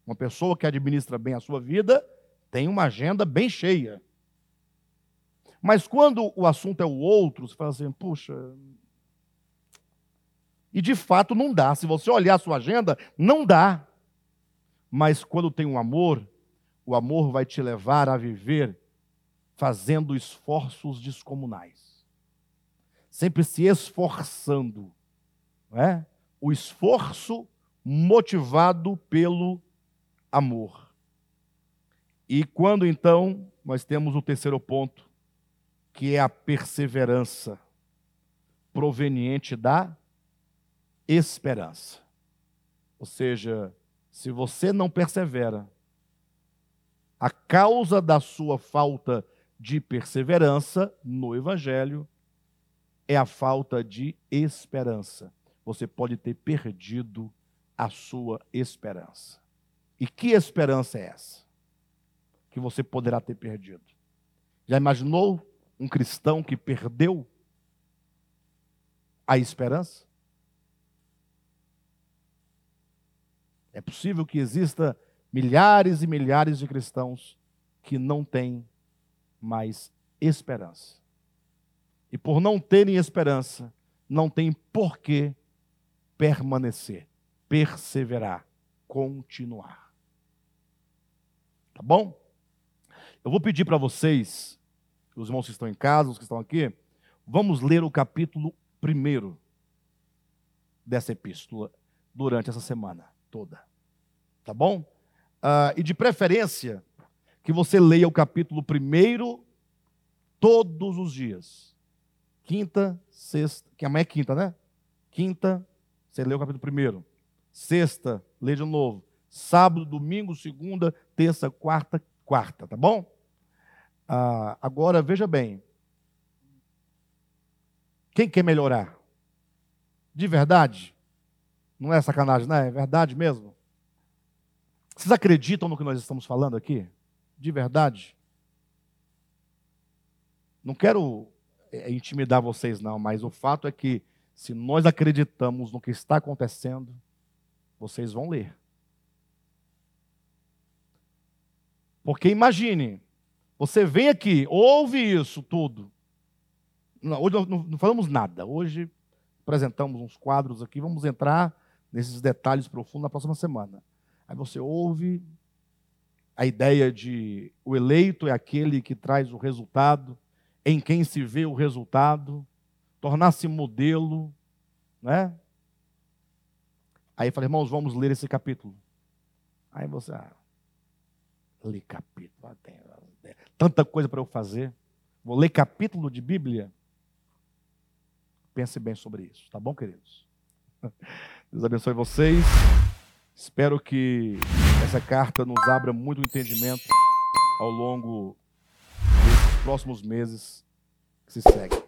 Uma pessoa que administra bem a sua vida tem uma agenda bem cheia. Mas quando o assunto é o outro, você fala assim, puxa. E de fato não dá. Se você olhar a sua agenda, não dá. Mas quando tem um amor, o amor vai te levar a viver fazendo esforços descomunais. Sempre se esforçando. Não é? O esforço motivado pelo amor. E quando então nós temos o terceiro ponto, que é a perseverança proveniente da esperança. Ou seja, se você não persevera, a causa da sua falta de perseverança no Evangelho é a falta de esperança. Você pode ter perdido a sua esperança. E que esperança é essa? Que você poderá ter perdido. Já imaginou um cristão que perdeu a esperança? É possível que exista milhares e milhares de cristãos que não têm mais esperança. E por não terem esperança, não tem por que permanecer, perseverar, continuar. Tá bom? Eu vou pedir para vocês, os irmãos que estão em casa, os que estão aqui, vamos ler o capítulo primeiro dessa epístola durante essa semana toda. Tá bom? Uh, e de preferência, que você leia o capítulo primeiro todos os dias. Quinta, sexta, que amanhã é quinta, né? Quinta, você lê o capítulo primeiro. Sexta, lê de novo. Sábado, domingo, segunda, terça, quarta, quarta, tá bom? Uh, agora, veja bem. Quem quer melhorar? De verdade? Não é sacanagem, não é? É verdade mesmo? Vocês acreditam no que nós estamos falando aqui? De verdade? Não quero é, intimidar vocês, não, mas o fato é que, se nós acreditamos no que está acontecendo, vocês vão ler. Porque imagine, você vem aqui, ouve isso tudo. Não, hoje não, não falamos nada. Hoje apresentamos uns quadros aqui, vamos entrar nesses detalhes profundos na próxima semana. Aí você ouve a ideia de o eleito é aquele que traz o resultado, em quem se vê o resultado, tornar-se modelo, né? Aí eu falei, irmãos, vamos ler esse capítulo. Aí você, ah, lê capítulo, ah, tem tanta coisa para eu fazer. Vou ler capítulo de Bíblia. Pense bem sobre isso, tá bom, queridos? Deus abençoe vocês. Espero que essa carta nos abra muito entendimento ao longo dos próximos meses que se seguem.